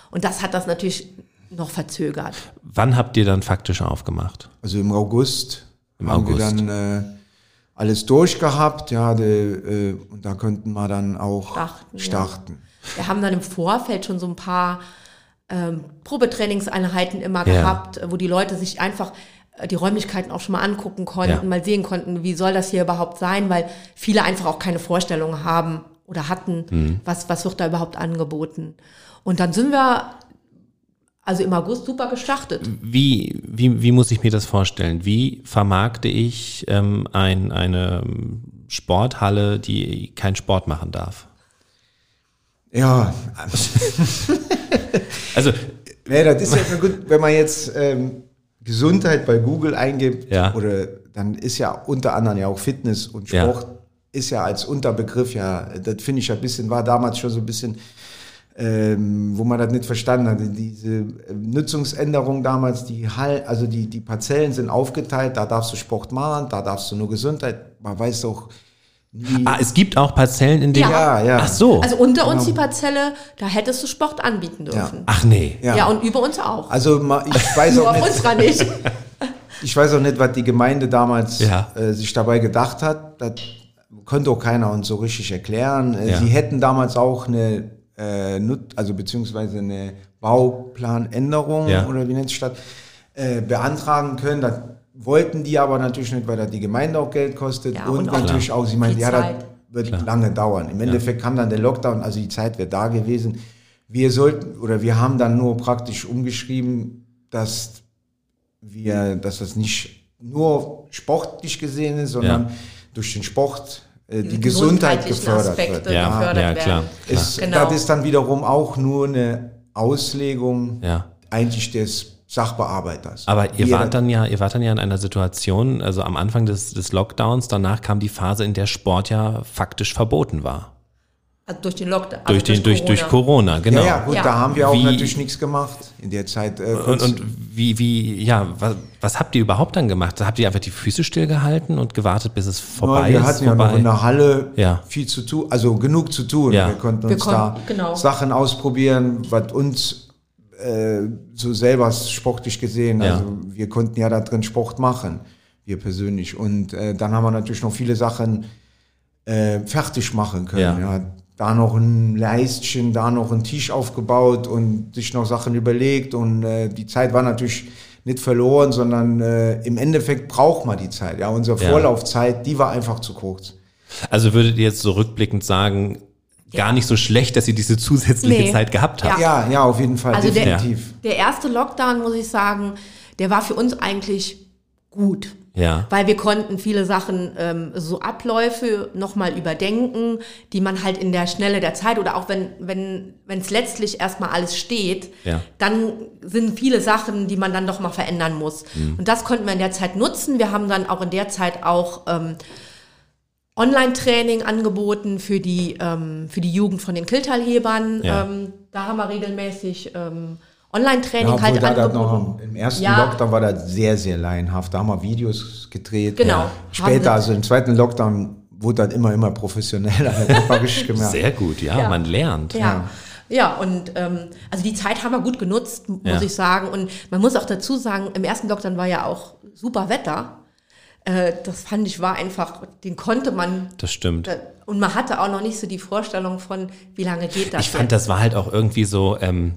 Und das hat das natürlich noch verzögert. Wann habt ihr dann faktisch aufgemacht? Also im August. Im haben August. wir dann äh, alles durchgehabt, ja, de, äh, und da könnten wir dann auch starten. starten. Wir haben dann im Vorfeld schon so ein paar ähm, Probetrainingseinheiten immer ja. gehabt, wo die Leute sich einfach äh, die Räumlichkeiten auch schon mal angucken konnten, ja. mal sehen konnten, wie soll das hier überhaupt sein, weil viele einfach auch keine Vorstellung haben oder hatten, mhm. was, was wird da überhaupt angeboten. Und dann sind wir also im August super gestartet. Wie, wie, wie muss ich mir das vorstellen? Wie vermarkte ich ähm, ein, eine Sporthalle, die keinen Sport machen darf? Ja. also. Nee, das ist ja gut, wenn man jetzt ähm, Gesundheit bei Google eingibt, ja. oder dann ist ja unter anderem ja auch Fitness und Sport ja. ist ja als Unterbegriff ja, das finde ich ja ein bisschen, war damals schon so ein bisschen, ähm, wo man das nicht verstanden hat. Diese äh, Nutzungsänderung damals, die Hall, also die, die Parzellen sind aufgeteilt, da darfst du Sport machen, da darfst du nur Gesundheit. Man weiß doch, Ah, es gibt auch Parzellen, in denen. Ja, ja. Ach so. Also unter uns genau. die Parzelle, da hättest du Sport anbieten dürfen. Ja. Ach nee. Ja. ja. und über uns auch. Also ich weiß auch nicht. unserer nicht. ich weiß auch nicht, was die Gemeinde damals ja. äh, sich dabei gedacht hat. Das konnte auch keiner uns so richtig erklären. Äh, ja. Sie hätten damals auch eine, äh, also beziehungsweise eine Bauplanänderung ja. oder wie nennt es statt, äh, beantragen können. Das wollten die aber natürlich nicht, weil da die Gemeinde auch Geld kostet ja, und, und, natürlich auch, sie meinen, ja, das wird klar. lange dauern. Im Endeffekt ja. kam dann der Lockdown, also die Zeit wäre da gewesen. Wir sollten, oder wir haben dann nur praktisch umgeschrieben, dass wir, dass das nicht nur sportlich gesehen ist, sondern ja. durch den Sport äh, die Gesundheit gefördert wird. Aspekte Ja, gefördert ja, klar. Ist, Genau. Das ist dann wiederum auch nur eine Auslegung Ja. eigentlich des Sachbearbeiters. Aber ihr wart dann ja, ihr wart dann ja in einer Situation, also am Anfang des, des Lockdowns, danach kam die Phase, in der Sport ja faktisch verboten war. Also durch den Lockdown. Durch, also den, durch, durch Corona, genau. Ja, ja, gut, Ja. da haben wir auch Wie- natürlich nichts gemacht in der Zeit. Äh, Und, und wie, wie, ja, was, was habt ihr überhaupt dann gemacht? Habt ihr einfach die Füße stillgehalten und gewartet, bis es vorbei wir ist? hatten ja Wobei- noch in der Halle Ja. viel zu tun, also genug zu tun. Ja. Wir konnten Wir uns konnten- da genau. Sachen ausprobieren, was uns äh, so selber sportlich gesehen, Ja. also wir konnten ja da drin Sport machen, wir persönlich. Und äh, dann haben wir natürlich noch viele Sachen äh, fertig machen können. Ja. Ja. Da noch ein Leistchen, da noch ein Tisch aufgebaut und sich noch Sachen überlegt. Und äh, die Zeit war natürlich nicht verloren, sondern äh, im Endeffekt braucht man die Zeit. Ja, unsere Ja. Vorlaufzeit, die war einfach zu kurz. Also würdet ihr jetzt so rückblickend sagen, gar nicht so schlecht, dass ihr diese zusätzliche Nee. Zeit gehabt habt? Ja, ja, auf jeden Fall, Also der- definitiv. Der erste Lockdown, muss ich sagen, der war für uns eigentlich gut. Ja. Weil wir konnten viele Sachen, ähm, so Abläufe nochmal überdenken, die man halt in der Schnelle der Zeit oder auch wenn wenn wenn es letztlich erstmal alles steht, Ja. dann sind viele Sachen, die man dann doch mal verändern muss. Mhm. Und das konnten wir in der Zeit nutzen. Wir haben dann auch in der Zeit auch ähm, Online-Training angeboten für die, ähm, für die Jugend von den Killtalhebern. Ja. Ähm, da haben wir regelmäßig ähm, Online-Training Ja, halt da angeboten. noch im ersten Ja. Lockdown war das sehr, sehr laienhaft. Da haben wir Videos gedreht. Genau. Ja. Später, also im zweiten Lockdown, wurde das immer, immer professioneller. Sehr gut, ja, Ja. man lernt. Ja. Ja, und ähm, also die Zeit haben wir gut genutzt, muss Ja. ich sagen. Und man muss auch dazu sagen, im ersten Lockdown war ja auch super Wetter. Äh, das fand ich war einfach, den konnte man. Das stimmt. äh, Und man hatte auch noch nicht so die Vorstellung von, wie lange geht das Ich fand, jetzt. das war halt auch irgendwie so, ähm,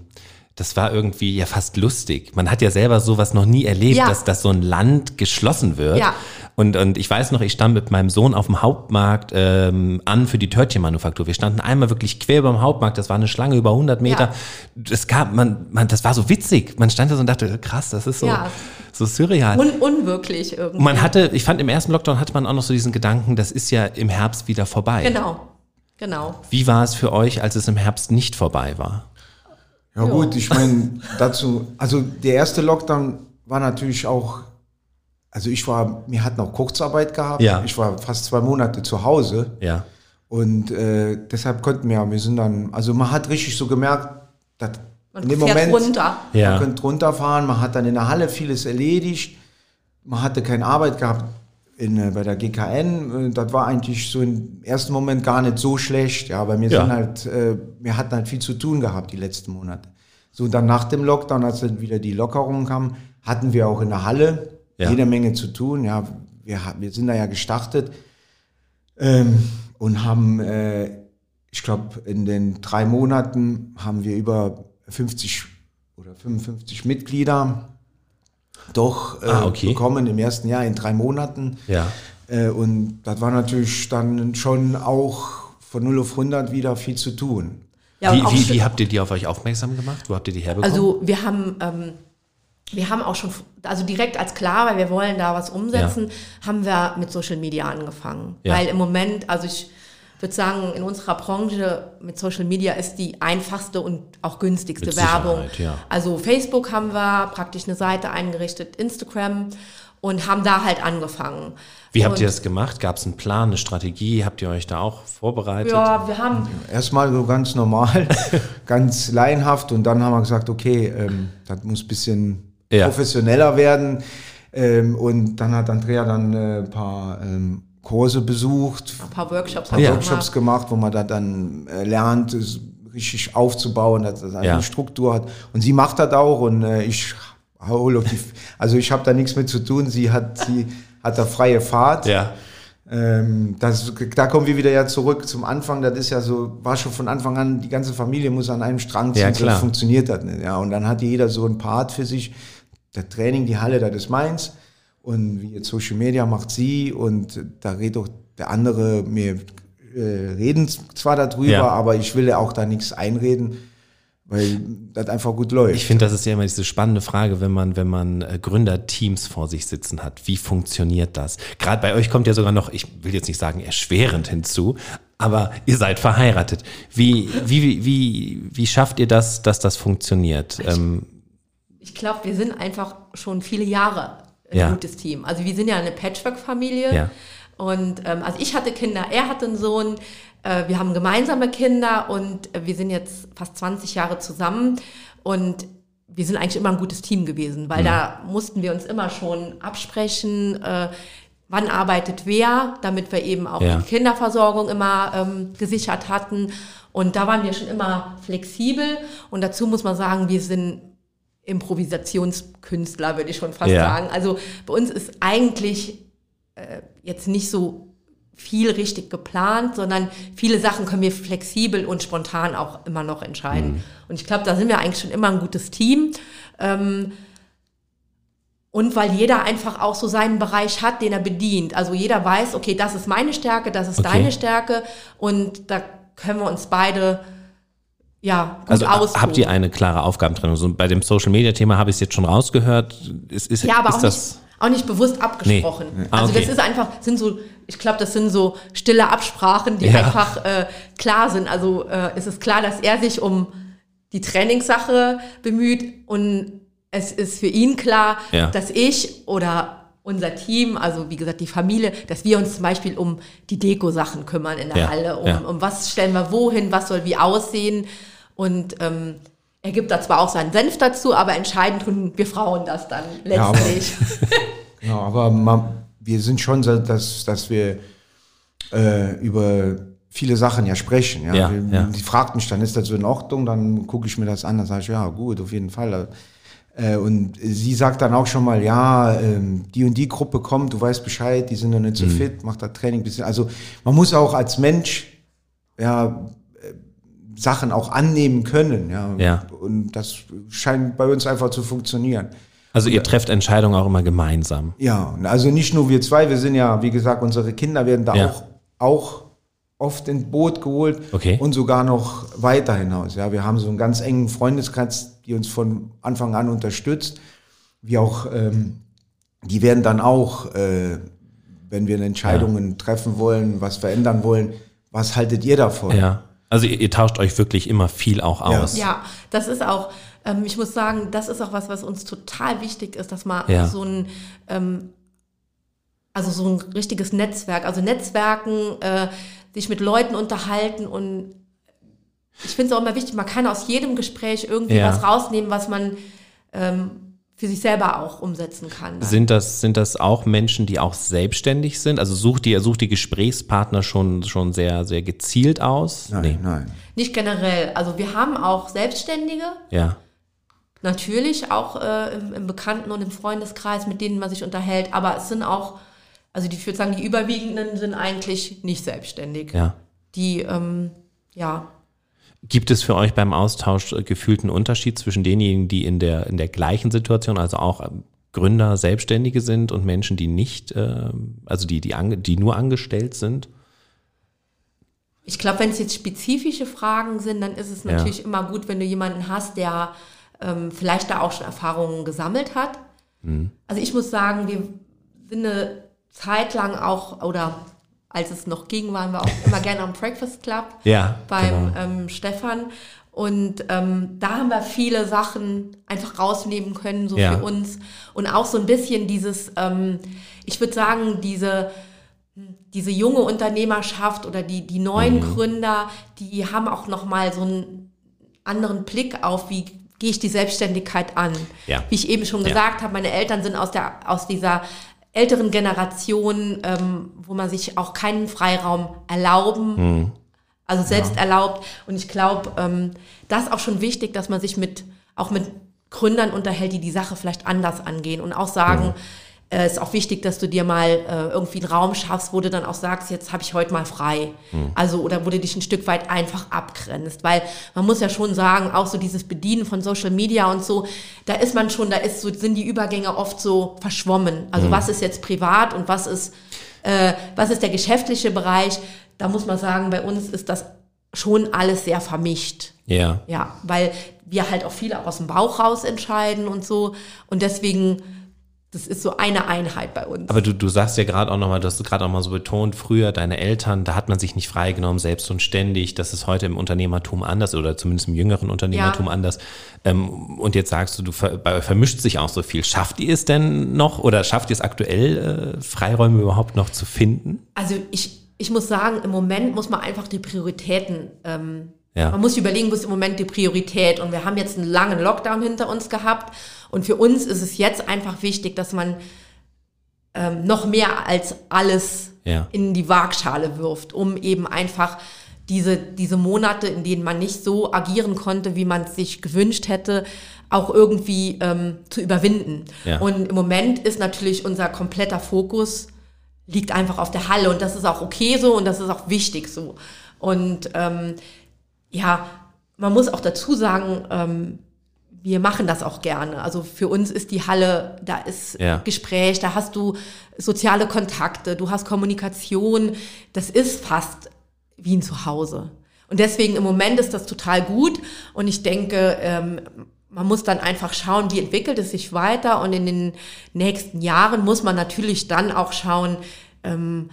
das war irgendwie ja fast lustig. Man hat ja selber sowas noch nie erlebt, Ja. dass, dass so ein Land geschlossen wird. Ja. Und, und ich weiß noch, ich stand mit meinem Sohn auf dem Hauptmarkt ähm, an für die Törtchenmanufaktur. Wir standen einmal wirklich quer beim Hauptmarkt. Das war eine Schlange über 100 Meter. Ja. Das kam, man, man, das war so witzig. Man stand da so und dachte, krass, das ist so, Ja. so surreal. Un unwirklich irgendwie. Und man hatte, ich fand im ersten Lockdown hatte man auch noch so diesen Gedanken, das ist ja im Herbst wieder vorbei. Genau, genau. Wie war es für euch, als es im Herbst nicht vorbei war? Ja gut, ich meine, dazu, also der erste Lockdown war natürlich auch, also ich war, mir hat noch Kurzarbeit gehabt. Ja. Ich war fast zwei Monate zu Hause. Ja. Und äh, deshalb konnten wir, wir sind dann, also man hat richtig so gemerkt, dass Man in dem fährt Moment, runter. Ja. man könnte runterfahren, man hat dann in der Halle vieles erledigt, man hatte keine Arbeit gehabt in, äh, bei der GKN, äh, das war eigentlich so im ersten Moment gar nicht so schlecht, ja, weil wir Ja. sind halt, äh, wir hatten halt viel zu tun gehabt die letzten Monate. So, dann nach dem Lockdown, als dann wieder die Lockerung kam, hatten wir auch in der Halle Ja. jede Menge zu tun, ja, wir, wir sind da ja gestartet, ähm, und haben, äh, ich glaube, in den drei Monaten haben wir über 50 oder 55 Mitglieder doch äh, Ah, okay. bekommen im ersten Jahr in drei Monaten. Ja. Äh, und das war natürlich dann schon auch von 0 auf 100 wieder viel zu tun. Ja, wie, wie, wie habt ihr die auf euch aufmerksam gemacht? Wo habt ihr die herbekommen? Also wir haben, ähm, wir haben auch schon, also direkt als klar, weil wir wollen da was umsetzen, haben wir mit Social Media angefangen. Ja. Weil im Moment, also ich würde sagen, in unserer Branche mit Social Media ist die einfachste und auch günstigste Mit Werbung. Ja. Also Facebook haben wir praktisch eine Seite eingerichtet, Instagram und haben da halt angefangen. wie habt und, ihr das gemacht? Gab es einen Plan, eine Strategie? Habt ihr euch da auch vorbereitet? Ja, wir haben Erstmal so ganz normal, ganz laienhaft und dann haben wir gesagt, okay, ähm, das muss ein bisschen Ja. professioneller werden. Ähm, und dann hat Andrea dann äh, ein paar ähm, Kurse besucht, ein paar Workshops ein paar Workshops gemacht, wo man da dann äh, lernt, es richtig aufzubauen, dass das eine Ja. Struktur hat. Und sie macht das auch und äh, ich hole auf die, also ich habe da nichts mit zu tun. Sie hat, sie hat da freie Fahrt. Ja. Ähm, das, da kommen wir wieder ja zurück zum Anfang. Das ist ja so, war schon von Anfang an, die ganze Familie muss an einem Strang ziehen, Ja, klar. so funktioniert das nicht. Ja, und dann hat jeder so einen Part für sich. Der Training, die Halle, das ist meins. Und wie jetzt Social Media macht sie und da redet auch der andere, wir äh, reden zwar darüber, Ja. aber ich will ja auch da nichts einreden. weil das einfach gut läuft. Ich finde, das ist ja immer diese spannende Frage, wenn man, wenn man äh, Gründerteams vor sich sitzen hat. Wie funktioniert das? Gerade bei euch kommt ja sogar noch, ich will jetzt nicht sagen erschwerend hinzu, aber ihr seid verheiratet. Wie, wie, wie, wie schafft ihr das, dass das funktioniert? Ähm, Ich glaube, wir sind einfach schon viele Jahre ein Ja. gutes Team. Also wir sind ja eine Patchwork-Familie. Ja. Und ähm, also ich hatte Kinder, er hatte einen Sohn, äh, wir haben gemeinsame Kinder und äh, wir sind jetzt fast 20 Jahre zusammen und wir sind eigentlich immer ein gutes Team gewesen, Mhm. weil da mussten wir uns immer schon absprechen, äh, wann arbeitet wer, damit wir eben auch Ja. die Kinderversorgung immer ähm, gesichert hatten. Und da waren wir schon immer flexibel. Und dazu muss man sagen, wir sind Improvisationskünstler, würde ich schon fast Ja. sagen. Also bei uns ist eigentlich äh, jetzt nicht so viel richtig geplant, sondern viele Sachen können wir flexibel und spontan auch immer noch entscheiden. Und ich glaube, da sind wir eigentlich schon immer ein gutes Team. Ähm, und weil jeder einfach auch so seinen Bereich hat, den er bedient. Also jeder weiß, okay, das ist meine Stärke, das ist Okay. deine Stärke. Und da können wir uns beide ja gut also austoben. habt ihr eine klare Aufgabentrennung? So, bei dem Social Media Thema habe ich es jetzt schon rausgehört. Ist, ist, Ja, aber ist auch, das, nicht, auch nicht bewusst abgesprochen. Nee. Ah, Also okay. das ist einfach, sind so, ich glaube, das sind so stille Absprachen, die Ja. einfach äh, klar sind. Also äh, es ist klar, dass er sich um die Trainingssache bemüht und es ist für ihn klar, Ja. dass ich oder unser Team, also wie gesagt die Familie, dass wir uns zum Beispiel um die Deko-Sachen kümmern in der Ja, Halle, um, ja. um was stellen wir wohin, was soll wie aussehen und ähm, er gibt da zwar auch seinen Senf dazu, aber entscheiden tun wir Frauen das dann Ja, aber- letztlich. Ja, aber man, wir sind schon so, dass, dass wir äh, über viele Sachen ja sprechen. Ja? Ja, Die- ja. Die fragt mich dann, ist das so in Ordnung? Dann gucke ich mir das an, dann sage ich, ja gut, auf jeden Fall. Äh, und sie sagt dann auch schon mal, ja, ähm, die und die Gruppe kommt, du weißt Bescheid, die sind noch nicht so Mhm. fit, macht das Training ein bisschen. Also man muss auch als Mensch ja, Sachen auch annehmen können. Ja? Ja. Und das scheint bei uns einfach zu funktionieren. also ihr trefft Entscheidungen auch immer gemeinsam. Ja, also nicht nur wir zwei, wir sind ja, wie gesagt, unsere Kinder werden da Ja. auch, auch oft ins Boot geholt Okay. und sogar noch weiter hinaus. Ja, wir haben so einen ganz engen Freundeskreis, die uns von Anfang an unterstützt. Wie auch, ähm, die werden dann auch, äh, wenn wir Entscheidungen treffen wollen, was verändern wollen, was haltet ihr davon? Ja. Also ihr, ihr tauscht euch wirklich immer viel auch Ja. aus. Ja, das ist auch, ähm, ich muss sagen, das ist auch was, was uns total wichtig ist, dass man Ja. so ein, ähm, also so ein richtiges Netzwerk, also Netzwerken, äh, sich mit Leuten unterhalten und ich finde es auch immer wichtig, man kann aus jedem Gespräch irgendwie Ja. was rausnehmen, was man ähm, für sich selber auch umsetzen kann. dann. Sind das, sind das auch Menschen, die auch selbstständig sind? Also sucht ihr, sucht die Gesprächspartner schon, schon sehr, sehr gezielt aus? Nein, nein. Nicht generell, also wir haben auch Selbstständige, Ja. Natürlich auch äh, im, im Bekannten- und im Freundeskreis, mit denen man sich unterhält, aber es sind auch, also die, ich würde sagen, die überwiegenden sind eigentlich nicht selbstständig. Ja. Die, ähm, ja, Gibt es für euch beim Austausch äh, gefühlten Unterschied zwischen denjenigen, die in der, in der gleichen Situation, also auch ähm, Gründer, Selbstständige sind und Menschen, die nicht, äh, also die, die, die nur angestellt sind? ich glaube, wenn es jetzt spezifische Fragen sind, dann ist es Ja. natürlich immer gut, wenn du jemanden hast, der ähm, vielleicht da auch schon Erfahrungen gesammelt hat. Mhm. Also ich muss sagen, wir sind eine Zeit lang auch, oder als es noch ging, waren wir auch immer gerne am Breakfast Club. Ja, beim genau. ähm, Stefan. Und ähm, da haben wir viele Sachen einfach rausnehmen können, so Ja. für uns. Und auch so ein bisschen dieses, ähm, ich würde sagen, diese, diese junge Unternehmerschaft oder die, die neuen Mhm. Gründer, die haben auch nochmal so einen anderen Blick auf, wie gehe ich die Selbstständigkeit an. Ja. Wie ich eben schon Ja. gesagt habe, meine Eltern sind aus, der, aus dieser älteren Generation, ähm, wo man sich auch keinen Freiraum erlauben Mhm. also selbst erlaubt. Und ich glaube, ähm, das ist auch schon wichtig, dass man sich mit auch mit Gründern unterhält, die die Sache vielleicht anders angehen und auch sagen, äh, ist auch wichtig, dass du dir mal äh, irgendwie einen Raum schaffst, wo du dann auch sagst, jetzt habe ich heute mal frei. Also oder wo du dich ein Stück weit einfach abgrenzt, weil man muss ja schon sagen, auch so dieses Bedienen von Social Media und so, da ist man schon, da ist so sind die Übergänge oft so verschwommen. Also was ist jetzt privat und was ist äh, was ist der geschäftliche Bereich? Da muss man sagen, bei uns ist das schon alles sehr vermischt. Ja. Ja, weil wir halt auch viele auch aus dem Bauch raus entscheiden und so. Und deswegen, das ist so eine Einheit bei uns. Aber du, du sagst ja gerade auch nochmal, du hast gerade auch mal so betont, früher deine Eltern, da hat man sich nicht freigenommen, selbst und ständig. Das ist heute im Unternehmertum anders oder zumindest im jüngeren Unternehmertum Ja. anders. Ähm, und jetzt sagst du, du vermischt sich auch so viel. Schafft ihr es denn noch oder schafft ihr es aktuell, äh, Freiräume überhaupt noch zu finden? Also ich, ich muss sagen, im Moment muss man einfach die Prioritäten, ähm, Ja. man muss überlegen, wo ist im Moment die Priorität. Und wir haben jetzt einen langen Lockdown hinter uns gehabt. Und für uns ist es jetzt einfach wichtig, dass man ähm, noch mehr als alles Ja. in die Waagschale wirft, um eben einfach diese, diese Monate, in denen man nicht so agieren konnte, wie man es sich gewünscht hätte, auch irgendwie ähm, zu überwinden. Ja. Und im Moment ist natürlich unser kompletter Fokus liegt einfach auf der Halle und das ist auch okay so und das ist auch wichtig so. Und ähm, ja, man muss auch dazu sagen, ähm, wir machen das auch gerne. Also für uns ist die Halle, da ist Ja. Gespräch, da hast du soziale Kontakte, du hast Kommunikation. Das ist fast wie ein Zuhause. Und deswegen im Moment ist das total gut. Und ich denke, ähm, man muss dann einfach schauen, wie entwickelt es sich weiter. Und in den nächsten Jahren muss man natürlich dann auch schauen, ähm,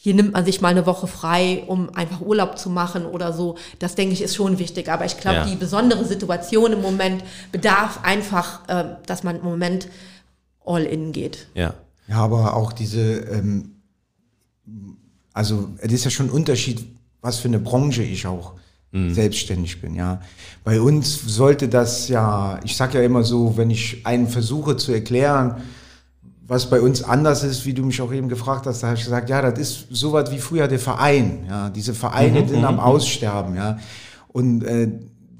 hier nimmt man sich mal eine Woche frei, um einfach Urlaub zu machen oder so. Das denke ich ist schon wichtig. Aber ich glaube, Ja. die besondere Situation im Moment bedarf einfach, äh, dass man im Moment all in geht. Ja. Ja, aber auch diese, ähm, also es ist ja schon ein Unterschied, was für eine Branche ich auch selbstständig bin, ja. Bei uns sollte das ja, ich sag ja immer so, wenn ich einen versuche zu erklären, was bei uns anders ist, wie du mich auch eben gefragt hast, da habe ich gesagt, ja, das ist so was wie früher der Verein, ja. Diese Vereine sind am Aussterben, ja. Und äh,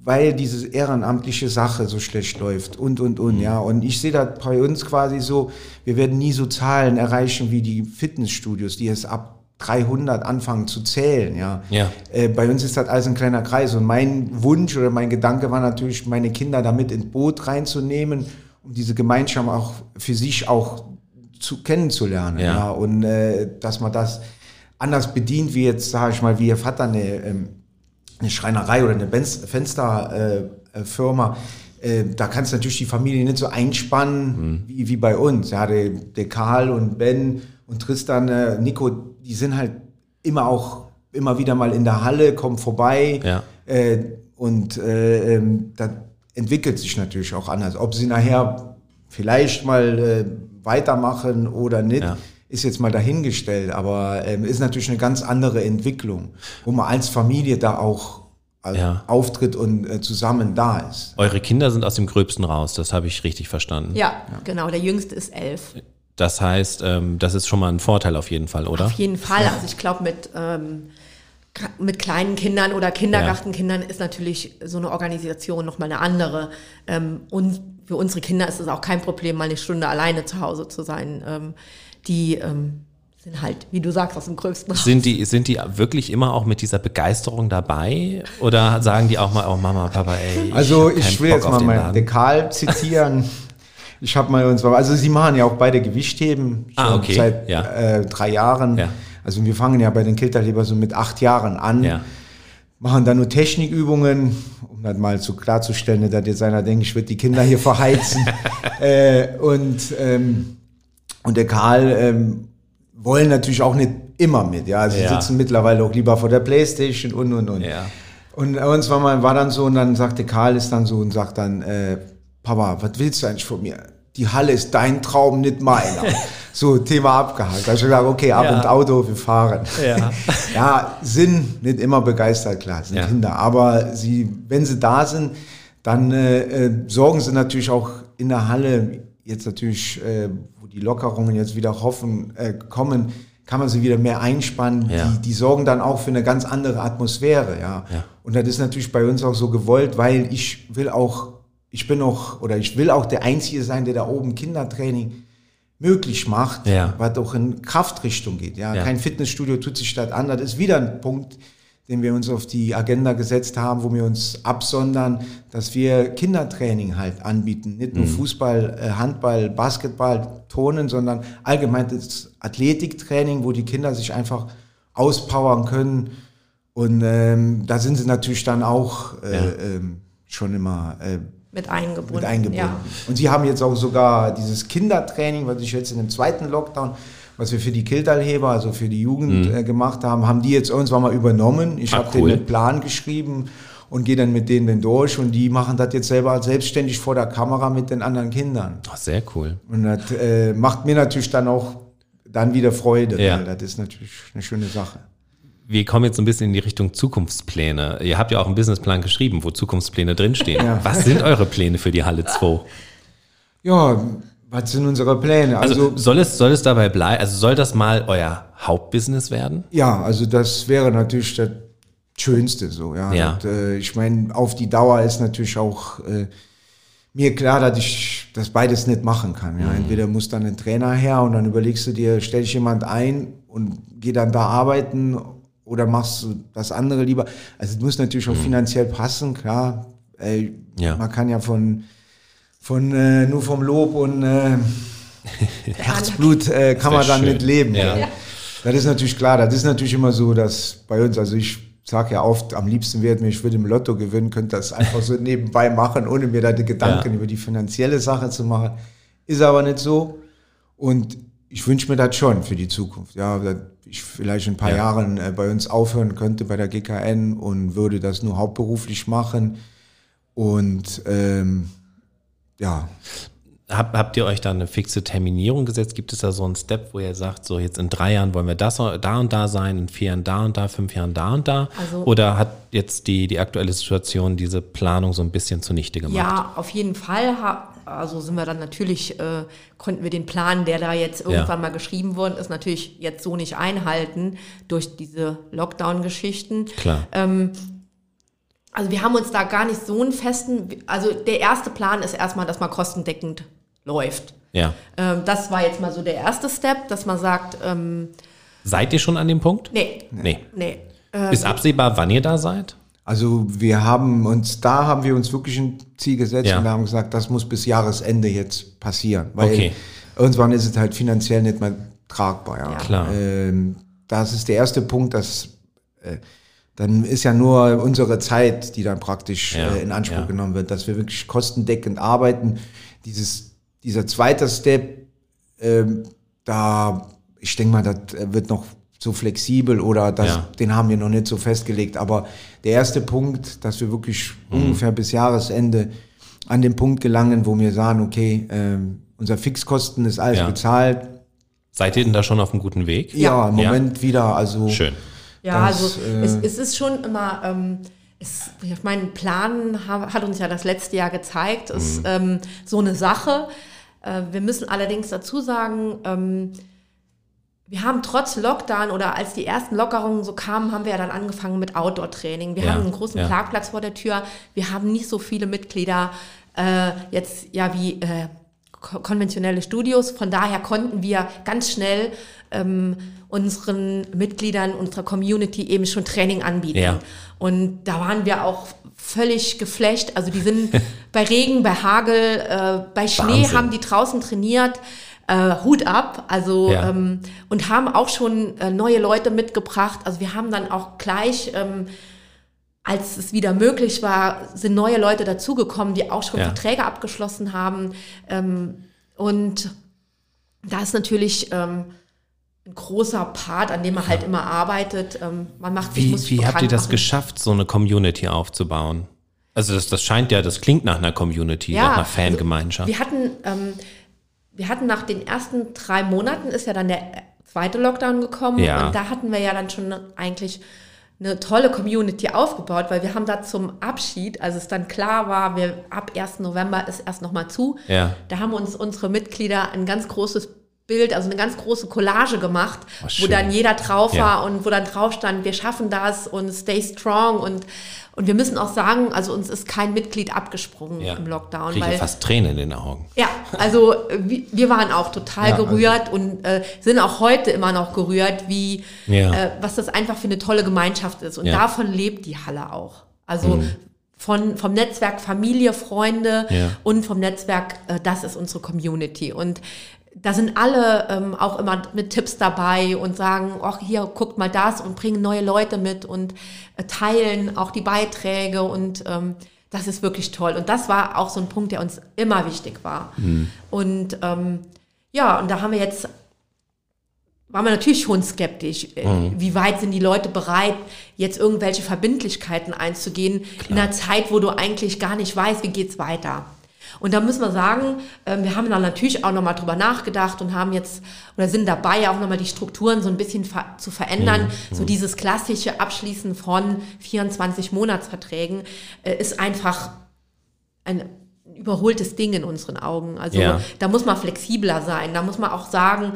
weil diese ehrenamtliche Sache so schlecht läuft und, und, und, ja. Und ich sehe das bei uns quasi so, wir werden nie so Zahlen erreichen wie die Fitnessstudios, die es ab 300 anfangen zu zählen, ja. Ja. Äh, bei uns ist das alles ein kleiner Kreis und mein Wunsch oder mein Gedanke war natürlich, meine Kinder damit ins Boot reinzunehmen, um diese Gemeinschaft auch für sich auch zu kennenzulernen, Ja. ja. Und äh, dass man das anders bedient, wie jetzt, sage ich mal, wie ihr Vater eine, ähm, eine Schreinerei oder eine Benz- Fensterfirma, äh, äh, da kannst du natürlich die Familie nicht so einspannen wie, wie bei uns. Ja, der, der Karl und Ben und Tristan, äh, Nico, die sind halt immer auch immer wieder mal in der Halle, kommen vorbei Ja. äh, und äh, ähm, das entwickelt sich natürlich auch anders. Ob sie nachher vielleicht mal äh, weitermachen oder nicht, Ja. ist jetzt mal dahingestellt, aber ähm, ist natürlich eine ganz andere Entwicklung, wo man als Familie da auch äh, Ja. auftritt und äh, zusammen da ist. Eure Kinder sind aus dem Gröbsten raus, das habe ich richtig verstanden. Ja, genau. Der Jüngste ist elf. Das heißt, ähm, das ist schon mal ein Vorteil auf jeden Fall, oder? Auf jeden Fall. Also ich glaube, mit, ähm, mit kleinen Kindern oder Kindergartenkindern ist natürlich so eine Organisation nochmal eine andere. Ähm, und für unsere Kinder ist es auch kein Problem, mal eine Stunde alleine zu Hause zu sein. Ähm, die ähm, sind halt, wie du sagst, aus dem gröbsten Raum. Sind die, sind die wirklich immer auch mit dieser Begeisterung dabei? Oder sagen die auch mal, oh Mama, Papa, ey. Also hab ich will Bock jetzt mal den meinen. Dekal zitieren. Ich habe mal uns, also sie machen ja auch beide Gewichtheben schon Ah, okay, seit ja. äh, drei Jahren. Ja. Also wir fangen ja bei den Kilterleber so mit acht Jahren an, Ja. Machen dann nur Technikübungen, um das mal so klarzustellen, nicht, dass jetzt einer denkt, ich würde die Kinder hier verheizen. äh, und, ähm, und der Karl ähm, wollen natürlich auch nicht immer mit. Ja, also sie Ja. sitzen mittlerweile auch lieber vor der Playstation und und und. Ja. Und uns war mal war dann so und dann sagte Karl ist dann so und sagt dann äh, Papa, was willst du eigentlich von mir? Die Halle ist dein Traum, nicht meiner. so Thema abgehakt. Da hab ich gesagt, okay, ab Ja. ins Auto, wir fahren. Ja. ja, sind nicht immer begeistert, klar, sind Ja. Kinder, aber sie, wenn sie da sind, dann äh, äh, sorgen sie natürlich auch in der Halle jetzt natürlich, äh, wo die Lockerungen jetzt wieder hoffen äh, kommen, kann man sie wieder mehr einspannen. Ja. Die, die sorgen dann auch für eine ganz andere Atmosphäre, ja. Ja. Und das ist natürlich bei uns auch so gewollt, weil ich will auch, ich bin auch, oder ich will auch der Einzige sein, der da oben Kindertraining möglich macht, Ja. was auch in Kraftrichtung geht. Ja. Ja. Kein Fitnessstudio tut sich das an. Das ist wieder ein Punkt, den wir uns auf die Agenda gesetzt haben, wo wir uns absondern, dass wir Kindertraining halt anbieten. Nicht Mhm. nur Fußball, äh, Handball, Basketball, Turnen, sondern allgemein das Athletiktraining, wo die Kinder sich einfach auspowern können Und ähm, da sind sie natürlich dann auch äh, ja. ähm, schon immer äh, mit eingebunden. Mit eingebunden. Ja. Und sie haben jetzt auch sogar dieses Kindertraining, was ich jetzt in dem zweiten Lockdown, was wir für die Kiltalheber, also für die Jugend mhm. äh, gemacht haben, haben die jetzt irgendwann mal übernommen. Ich habe cool. den Plan geschrieben und gehe dann mit denen dann durch und die machen das jetzt selber selbstständig vor der Kamera mit den anderen Kindern. Ach, sehr cool. Und das äh, macht mir natürlich dann auch dann wieder Freude. Ja. Das ist natürlich eine schöne Sache wir kommen jetzt ein bisschen in die Richtung Zukunftspläne. Ihr habt ja auch einen Businessplan geschrieben, wo Zukunftspläne drinstehen. Ja. Was sind eure Pläne für die Halle 2? Ja, was sind unsere Pläne? Also, also soll, es, soll es dabei bleiben, also soll das mal euer Hauptbusiness werden? Ja, also das wäre natürlich das Schönste so. Ja, ja. Und, äh, ich meine, auf die Dauer ist natürlich auch äh, mir klar, dass ich das beides nicht machen kann. Ja. Mhm. Entweder muss dann ein Trainer her und dann überlegst du dir, stell dich jemand ein und geh dann da arbeiten oder machst du das andere lieber? Also es muss natürlich auch mhm. finanziell passen, klar. Ey, ja. Man kann ja von, von äh, nur vom Lob und äh, Herzblut äh, kann man dann schön. nicht leben. Ja. ja. Das ist natürlich klar, das ist natürlich immer so, dass bei uns, also ich sage ja oft, am liebsten wäre mir, ich würde im Lotto gewinnen, könnte das einfach so nebenbei machen, ohne mir da die Gedanken über die finanzielle Sache zu machen. Ist aber nicht so. Und ich wünsche mir das schon für die Zukunft. Ja, dass ich vielleicht in ein paar ja. Jahren äh, bei uns aufhören könnte bei der GKN und würde das nur hauptberuflich machen. Und ähm, ja. Hab, habt ihr euch da eine fixe Terminierung gesetzt? Gibt es da so einen Step, wo ihr sagt, so jetzt in drei Jahren wollen wir das da und da sein, in vier Jahren da und da, fünf Jahren da und da? Also, Oder hat jetzt die, die aktuelle Situation diese Planung so ein bisschen zunichte gemacht? Ja, auf jeden Fall also sind wir dann natürlich, äh, konnten wir den Plan, der da jetzt irgendwann ja. mal geschrieben worden ist, natürlich jetzt so nicht einhalten durch diese Lockdown-Geschichten. Klar. Ähm, also wir haben uns da gar nicht so einen festen, also der erste Plan ist erstmal, dass man kostendeckend läuft. Ja. Ähm, das war jetzt mal so der erste Step, dass man sagt. Ähm, Seid ihr schon an dem Punkt? Nee. Nee. nee. Ist absehbar, wann ihr da seid? Also wir haben uns, da haben wir uns wirklich ein Ziel gesetzt ja. und wir haben gesagt, das muss bis Jahresende jetzt passieren. Weil okay. irgendwann ist es halt finanziell nicht mehr tragbar. Ja. Klar. Ähm, das ist der erste Punkt, dass äh, dann ist ja nur unsere Zeit, die dann praktisch ja. äh, in Anspruch ja. genommen wird, dass wir wirklich kostendeckend arbeiten. Dieses, dieser zweite Step, ähm, da, ich denke mal, das wird noch so flexibel oder das, ja. den haben wir noch nicht so festgelegt. Aber der erste Punkt, dass wir wirklich mhm. ungefähr bis Jahresende an den Punkt gelangen, wo wir sagen, okay, äh, unser Fixkosten ist alles ja. bezahlt. Seid ihr denn da schon auf einem guten Weg? Ja, im Moment wieder. Also schön. Ja, das, also äh, es, es, ist schon immer. Ähm, es, ich meine, Plan hat uns ja das letzte Jahr gezeigt, ist mhm. ähm, so eine Sache. Äh, wir müssen allerdings dazu sagen, ähm, wir haben trotz Lockdown oder als die ersten Lockerungen so kamen, haben wir ja dann angefangen mit Outdoor-Training. Wir ja, haben einen großen ja. Parkplatz vor der Tür. Wir haben nicht so viele Mitglieder äh, jetzt ja wie äh, konventionelle Studios. Von daher konnten wir ganz schnell ähm, unseren Mitgliedern, unserer Community eben schon Training anbieten. Ja. Und da waren wir auch völlig geflecht. Also die sind bei Regen, bei Hagel, äh, bei Schnee Wahnsinn. haben die draußen trainiert äh, Hut ab. Also ja. ähm, und haben auch schon äh, neue Leute mitgebracht. Also wir haben dann auch gleich, ähm, als es wieder möglich war, sind neue Leute dazugekommen, die auch schon ja. Verträge abgeschlossen haben. Ähm, und da ist natürlich ähm, ein großer Part, an dem man halt immer arbeitet. Ähm, man macht wie, wie habt ihr das machen. geschafft, so eine Community aufzubauen? Also das, das scheint ja, das klingt nach einer Community, ja, nach einer also Fangemeinschaft. Also wir hatten ähm, wir hatten nach den ersten drei Monaten ist ja dann der zweite Lockdown gekommen ja. und da hatten wir ja dann schon eigentlich eine tolle Community aufgebaut, weil wir haben da zum Abschied, als es dann klar war, wir ab 1. November ist erst nochmal zu, ja. da haben uns unsere Mitglieder ein ganz großes Bild, also eine ganz große Collage gemacht, oh, wo dann jeder drauf ja. war und wo dann drauf stand, wir schaffen das und stay strong und und wir müssen auch sagen, also uns ist kein Mitglied abgesprungen ja. im Lockdown. Ich weil, fast Tränen in den Augen. Ja, also wir waren auch total ja, also gerührt also. und äh, sind auch heute immer noch gerührt, wie äh, was das einfach für eine tolle Gemeinschaft ist. Und davon lebt die Halle auch. Also mhm. von, vom Netzwerk Familie, Freunde und vom Netzwerk, äh, das ist unsere Community. Und da sind alle ähm, auch immer mit Tipps dabei und sagen, ach hier, guckt mal das und bringen neue Leute mit und äh, teilen auch die Beiträge und ähm, das ist wirklich toll. Und das war auch so ein Punkt, der uns immer wichtig war. Mhm. Und ähm, ja, und da haben wir jetzt, waren wir natürlich schon skeptisch. Äh, mhm. Wie weit sind die Leute bereit, jetzt irgendwelche Verbindlichkeiten einzugehen Klar. in einer Zeit, wo du eigentlich gar nicht weißt, wie geht's weiter? Und da müssen wir sagen, ähm, wir haben dann natürlich auch nochmal drüber nachgedacht und haben jetzt oder sind dabei auch nochmal die Strukturen so ein bisschen zu verändern. Mhm. So dieses klassische Abschließen von 24 Monatsverträgen äh, ist einfach ein überholtes Ding in unseren Augen. Also ja. da muss man flexibler sein. Da muss man auch sagen,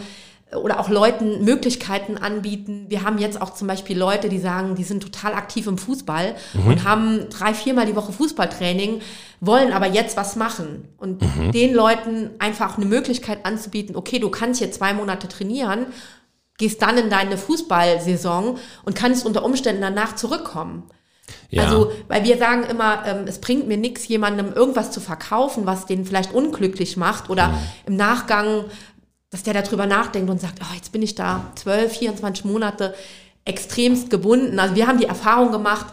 oder auch Leuten Möglichkeiten anbieten. Wir haben jetzt auch zum Beispiel Leute, die sagen, die sind total aktiv im Fußball mhm. und haben drei, viermal die Woche Fußballtraining, wollen aber jetzt was machen. Und mhm. den Leuten einfach eine Möglichkeit anzubieten, okay, du kannst hier zwei Monate trainieren, gehst dann in deine Fußballsaison und kannst unter Umständen danach zurückkommen. Ja. Also, weil wir sagen immer, ähm, es bringt mir nichts, jemandem irgendwas zu verkaufen, was den vielleicht unglücklich macht oder mhm. im Nachgang dass der darüber nachdenkt und sagt, oh, jetzt bin ich da 12, 24 Monate extremst gebunden. Also wir haben die Erfahrung gemacht,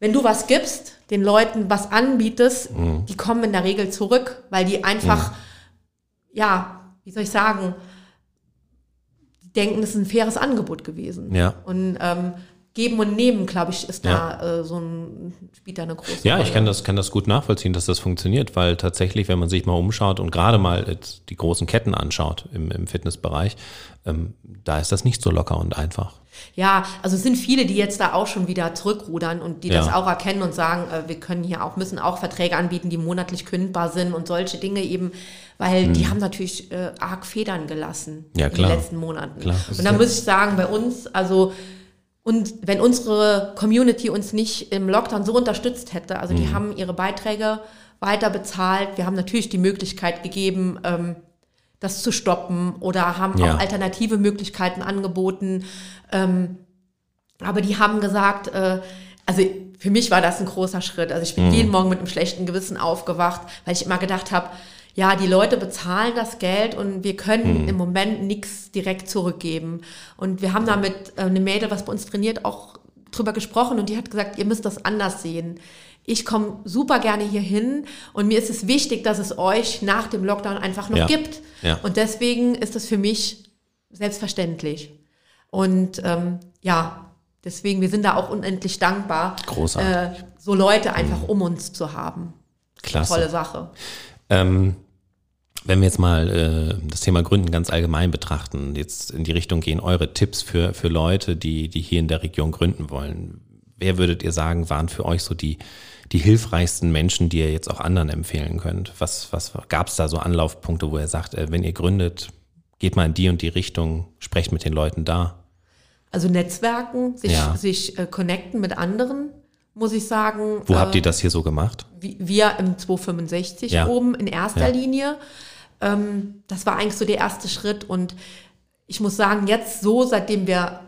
wenn du was gibst, den Leuten was anbietest, mhm. die kommen in der Regel zurück, weil die einfach, mhm. ja, wie soll ich sagen, die denken, es ist ein faires Angebot gewesen. Ja. Und ähm, Geben und Nehmen, glaube ich, ist ja. da äh, so ein, spielt da eine große ja, Rolle. Ja, ich kann das, kann das gut nachvollziehen, dass das funktioniert, weil tatsächlich, wenn man sich mal umschaut und gerade mal die großen Ketten anschaut im, im Fitnessbereich, ähm, da ist das nicht so locker und einfach. Ja, also es sind viele, die jetzt da auch schon wieder zurückrudern und die ja. das auch erkennen und sagen, äh, wir können hier auch, müssen auch Verträge anbieten, die monatlich kündbar sind und solche Dinge eben, weil hm. die haben natürlich äh, arg Federn gelassen ja, in den letzten Monaten. Klar. Und da muss ich sagen, bei uns, also und wenn unsere Community uns nicht im Lockdown so unterstützt hätte, also die mhm. haben ihre Beiträge weiter bezahlt, wir haben natürlich die Möglichkeit gegeben, ähm, das zu stoppen oder haben ja. auch alternative Möglichkeiten angeboten. Ähm, aber die haben gesagt, äh, also für mich war das ein großer Schritt. Also ich bin mhm. jeden Morgen mit einem schlechten Gewissen aufgewacht, weil ich immer gedacht habe, ja, die Leute bezahlen das Geld und wir können hm. im Moment nichts direkt zurückgeben. Und wir haben damit äh, eine Mädel, was bei uns trainiert, auch drüber gesprochen und die hat gesagt, ihr müsst das anders sehen. Ich komme super gerne hier hin und mir ist es wichtig, dass es euch nach dem Lockdown einfach noch ja. gibt. Ja. Und deswegen ist das für mich selbstverständlich. Und ähm, ja, deswegen, wir sind da auch unendlich dankbar. Äh, so Leute einfach mhm. um uns zu haben. Klasse. Tolle Sache. Ähm, wenn wir jetzt mal äh, das Thema Gründen ganz allgemein betrachten, jetzt in die Richtung gehen, eure Tipps für, für Leute, die, die hier in der Region gründen wollen. Wer würdet ihr sagen, waren für euch so die, die hilfreichsten Menschen, die ihr jetzt auch anderen empfehlen könnt? Was, was gab es da so Anlaufpunkte, wo ihr sagt, äh, wenn ihr gründet, geht mal in die und die Richtung, sprecht mit den Leuten da? Also Netzwerken, sich, ja. sich äh, connecten mit anderen, muss ich sagen. Wo äh, habt ihr das hier so gemacht? Wir im 265 ja. oben in erster ja. Linie. Ähm, das war eigentlich so der erste Schritt. Und ich muss sagen, jetzt so, seitdem wir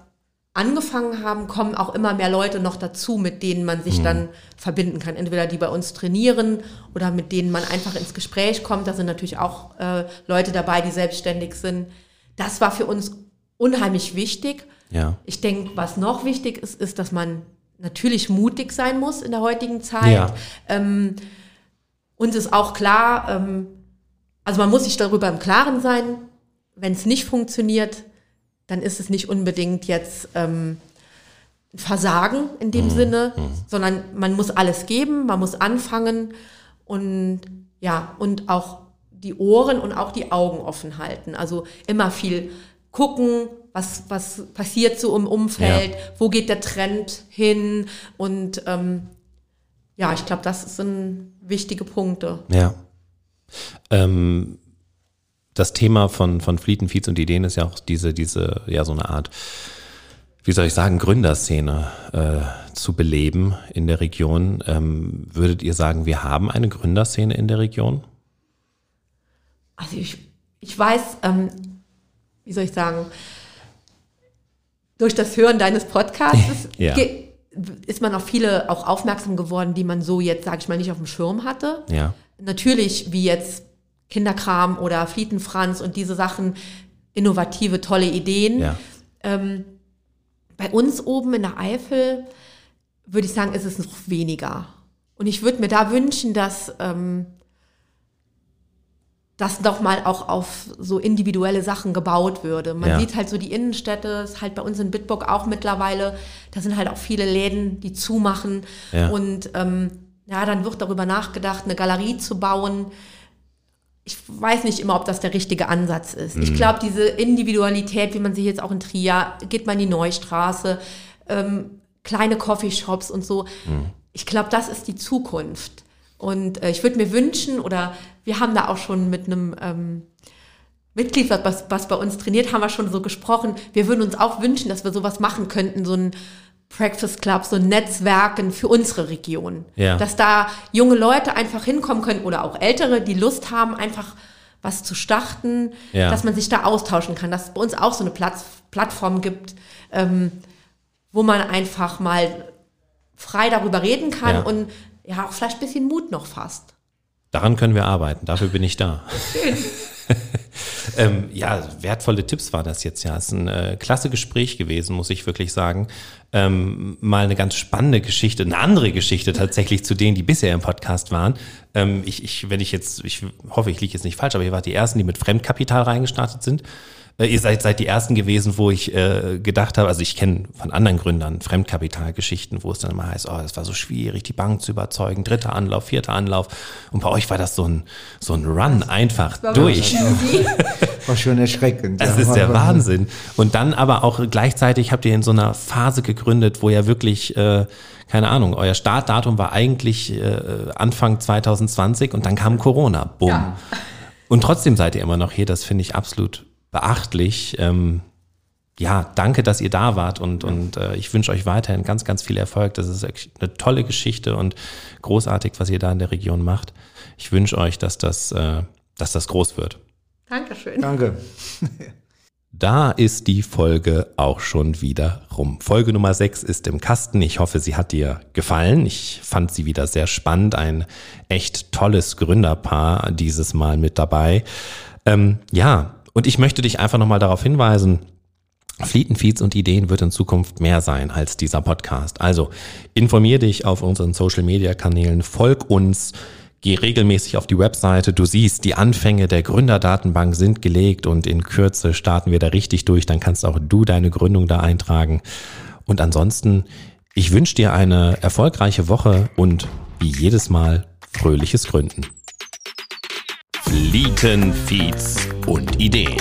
angefangen haben, kommen auch immer mehr Leute noch dazu, mit denen man sich mhm. dann verbinden kann. Entweder die bei uns trainieren oder mit denen man einfach ins Gespräch kommt. Da sind natürlich auch äh, Leute dabei, die selbstständig sind. Das war für uns unheimlich wichtig. Ja. Ich denke, was noch wichtig ist, ist, dass man natürlich mutig sein muss in der heutigen Zeit. Ja. Ähm, uns ist auch klar, ähm, also man muss sich darüber im Klaren sein, wenn es nicht funktioniert, dann ist es nicht unbedingt jetzt ähm, Versagen in dem mhm. Sinne, mhm. sondern man muss alles geben, man muss anfangen und ja, und auch die Ohren und auch die Augen offen halten. Also immer viel gucken, was, was passiert so im Umfeld, ja. wo geht der Trend hin und ähm, ja, ich glaube, das sind wichtige Punkte. Ja. Ähm, das Thema von, von Fleet Feeds und Ideen ist ja auch diese, diese, ja, so eine Art, wie soll ich sagen, Gründerszene äh, zu beleben in der Region. Ähm, würdet ihr sagen, wir haben eine Gründerszene in der Region? Also ich, ich weiß, ähm, wie soll ich sagen, durch das Hören deines Podcasts ja. ist man auf viele auch aufmerksam geworden, die man so jetzt, sage ich mal, nicht auf dem Schirm hatte. Ja. Natürlich, wie jetzt Kinderkram oder Flietenfranz und diese Sachen, innovative, tolle Ideen. Ja. Ähm, bei uns oben in der Eifel würde ich sagen, ist es noch weniger. Und ich würde mir da wünschen, dass ähm, das doch mal auch auf so individuelle Sachen gebaut würde. Man ja. sieht halt so die Innenstädte, ist halt bei uns in Bitburg auch mittlerweile, da sind halt auch viele Läden, die zumachen. Ja. Und ähm, ja, dann wird darüber nachgedacht, eine Galerie zu bauen. Ich weiß nicht immer, ob das der richtige Ansatz ist. Mhm. Ich glaube, diese Individualität, wie man sie jetzt auch in Trier, geht man in die Neustraße, ähm, kleine Coffeeshops und so. Mhm. Ich glaube, das ist die Zukunft. Und äh, ich würde mir wünschen, oder wir haben da auch schon mit einem ähm, Mitglied, was, was bei uns trainiert, haben wir schon so gesprochen. Wir würden uns auch wünschen, dass wir sowas machen könnten, so ein Breakfast Club, so Netzwerken für unsere Region. Ja. Dass da junge Leute einfach hinkommen können oder auch ältere, die Lust haben, einfach was zu starten, ja. dass man sich da austauschen kann, dass es bei uns auch so eine Platz, Plattform gibt, ähm, wo man einfach mal frei darüber reden kann ja. und ja, auch vielleicht ein bisschen Mut noch fasst. Daran können wir arbeiten, dafür bin ich da. ähm, ja, wertvolle Tipps war das jetzt ja. Es ist ein äh, klasse Gespräch gewesen, muss ich wirklich sagen. Ähm, mal eine ganz spannende Geschichte, eine andere Geschichte tatsächlich zu denen, die bisher im Podcast waren. Ähm, ich, ich, wenn ich jetzt, ich hoffe, ich liege jetzt nicht falsch, aber ihr wart die ersten, die mit Fremdkapital reingestartet sind. Äh, ihr seid, seid die ersten gewesen, wo ich äh, gedacht habe, also ich kenne von anderen Gründern Fremdkapitalgeschichten, wo es dann immer heißt, oh, das war so schwierig, die Bank zu überzeugen, dritter Anlauf, vierter Anlauf. Und bei euch war das so ein, so ein Run einfach durch. War schon erschreckend. Das ja. ist der Wahnsinn. Und dann aber auch gleichzeitig habt ihr in so einer Phase gegründet, wo ja wirklich, äh, keine Ahnung, euer Startdatum war eigentlich äh, Anfang 2020 und dann kam Corona. Bumm. Ja. Und trotzdem seid ihr immer noch hier. Das finde ich absolut beachtlich. Ähm, ja, danke, dass ihr da wart und, und äh, ich wünsche euch weiterhin ganz, ganz viel Erfolg. Das ist eine tolle Geschichte und großartig, was ihr da in der Region macht. Ich wünsche euch, dass das, äh, dass das groß wird. Dankeschön. Danke. Da ist die Folge auch schon wieder rum. Folge Nummer 6 ist im Kasten. Ich hoffe, sie hat dir gefallen. Ich fand sie wieder sehr spannend. Ein echt tolles Gründerpaar dieses Mal mit dabei. Ähm, ja, und ich möchte dich einfach nochmal darauf hinweisen, Flietenfeeds und Ideen wird in Zukunft mehr sein als dieser Podcast. Also informier dich auf unseren Social Media Kanälen, folg uns, geh regelmäßig auf die Webseite. Du siehst, die Anfänge der Gründerdatenbank sind gelegt und in Kürze starten wir da richtig durch. Dann kannst auch du deine Gründung da eintragen. Und ansonsten, ich wünsche dir eine erfolgreiche Woche und wie jedes Mal fröhliches Gründen. Flietenfeeds und Ideen.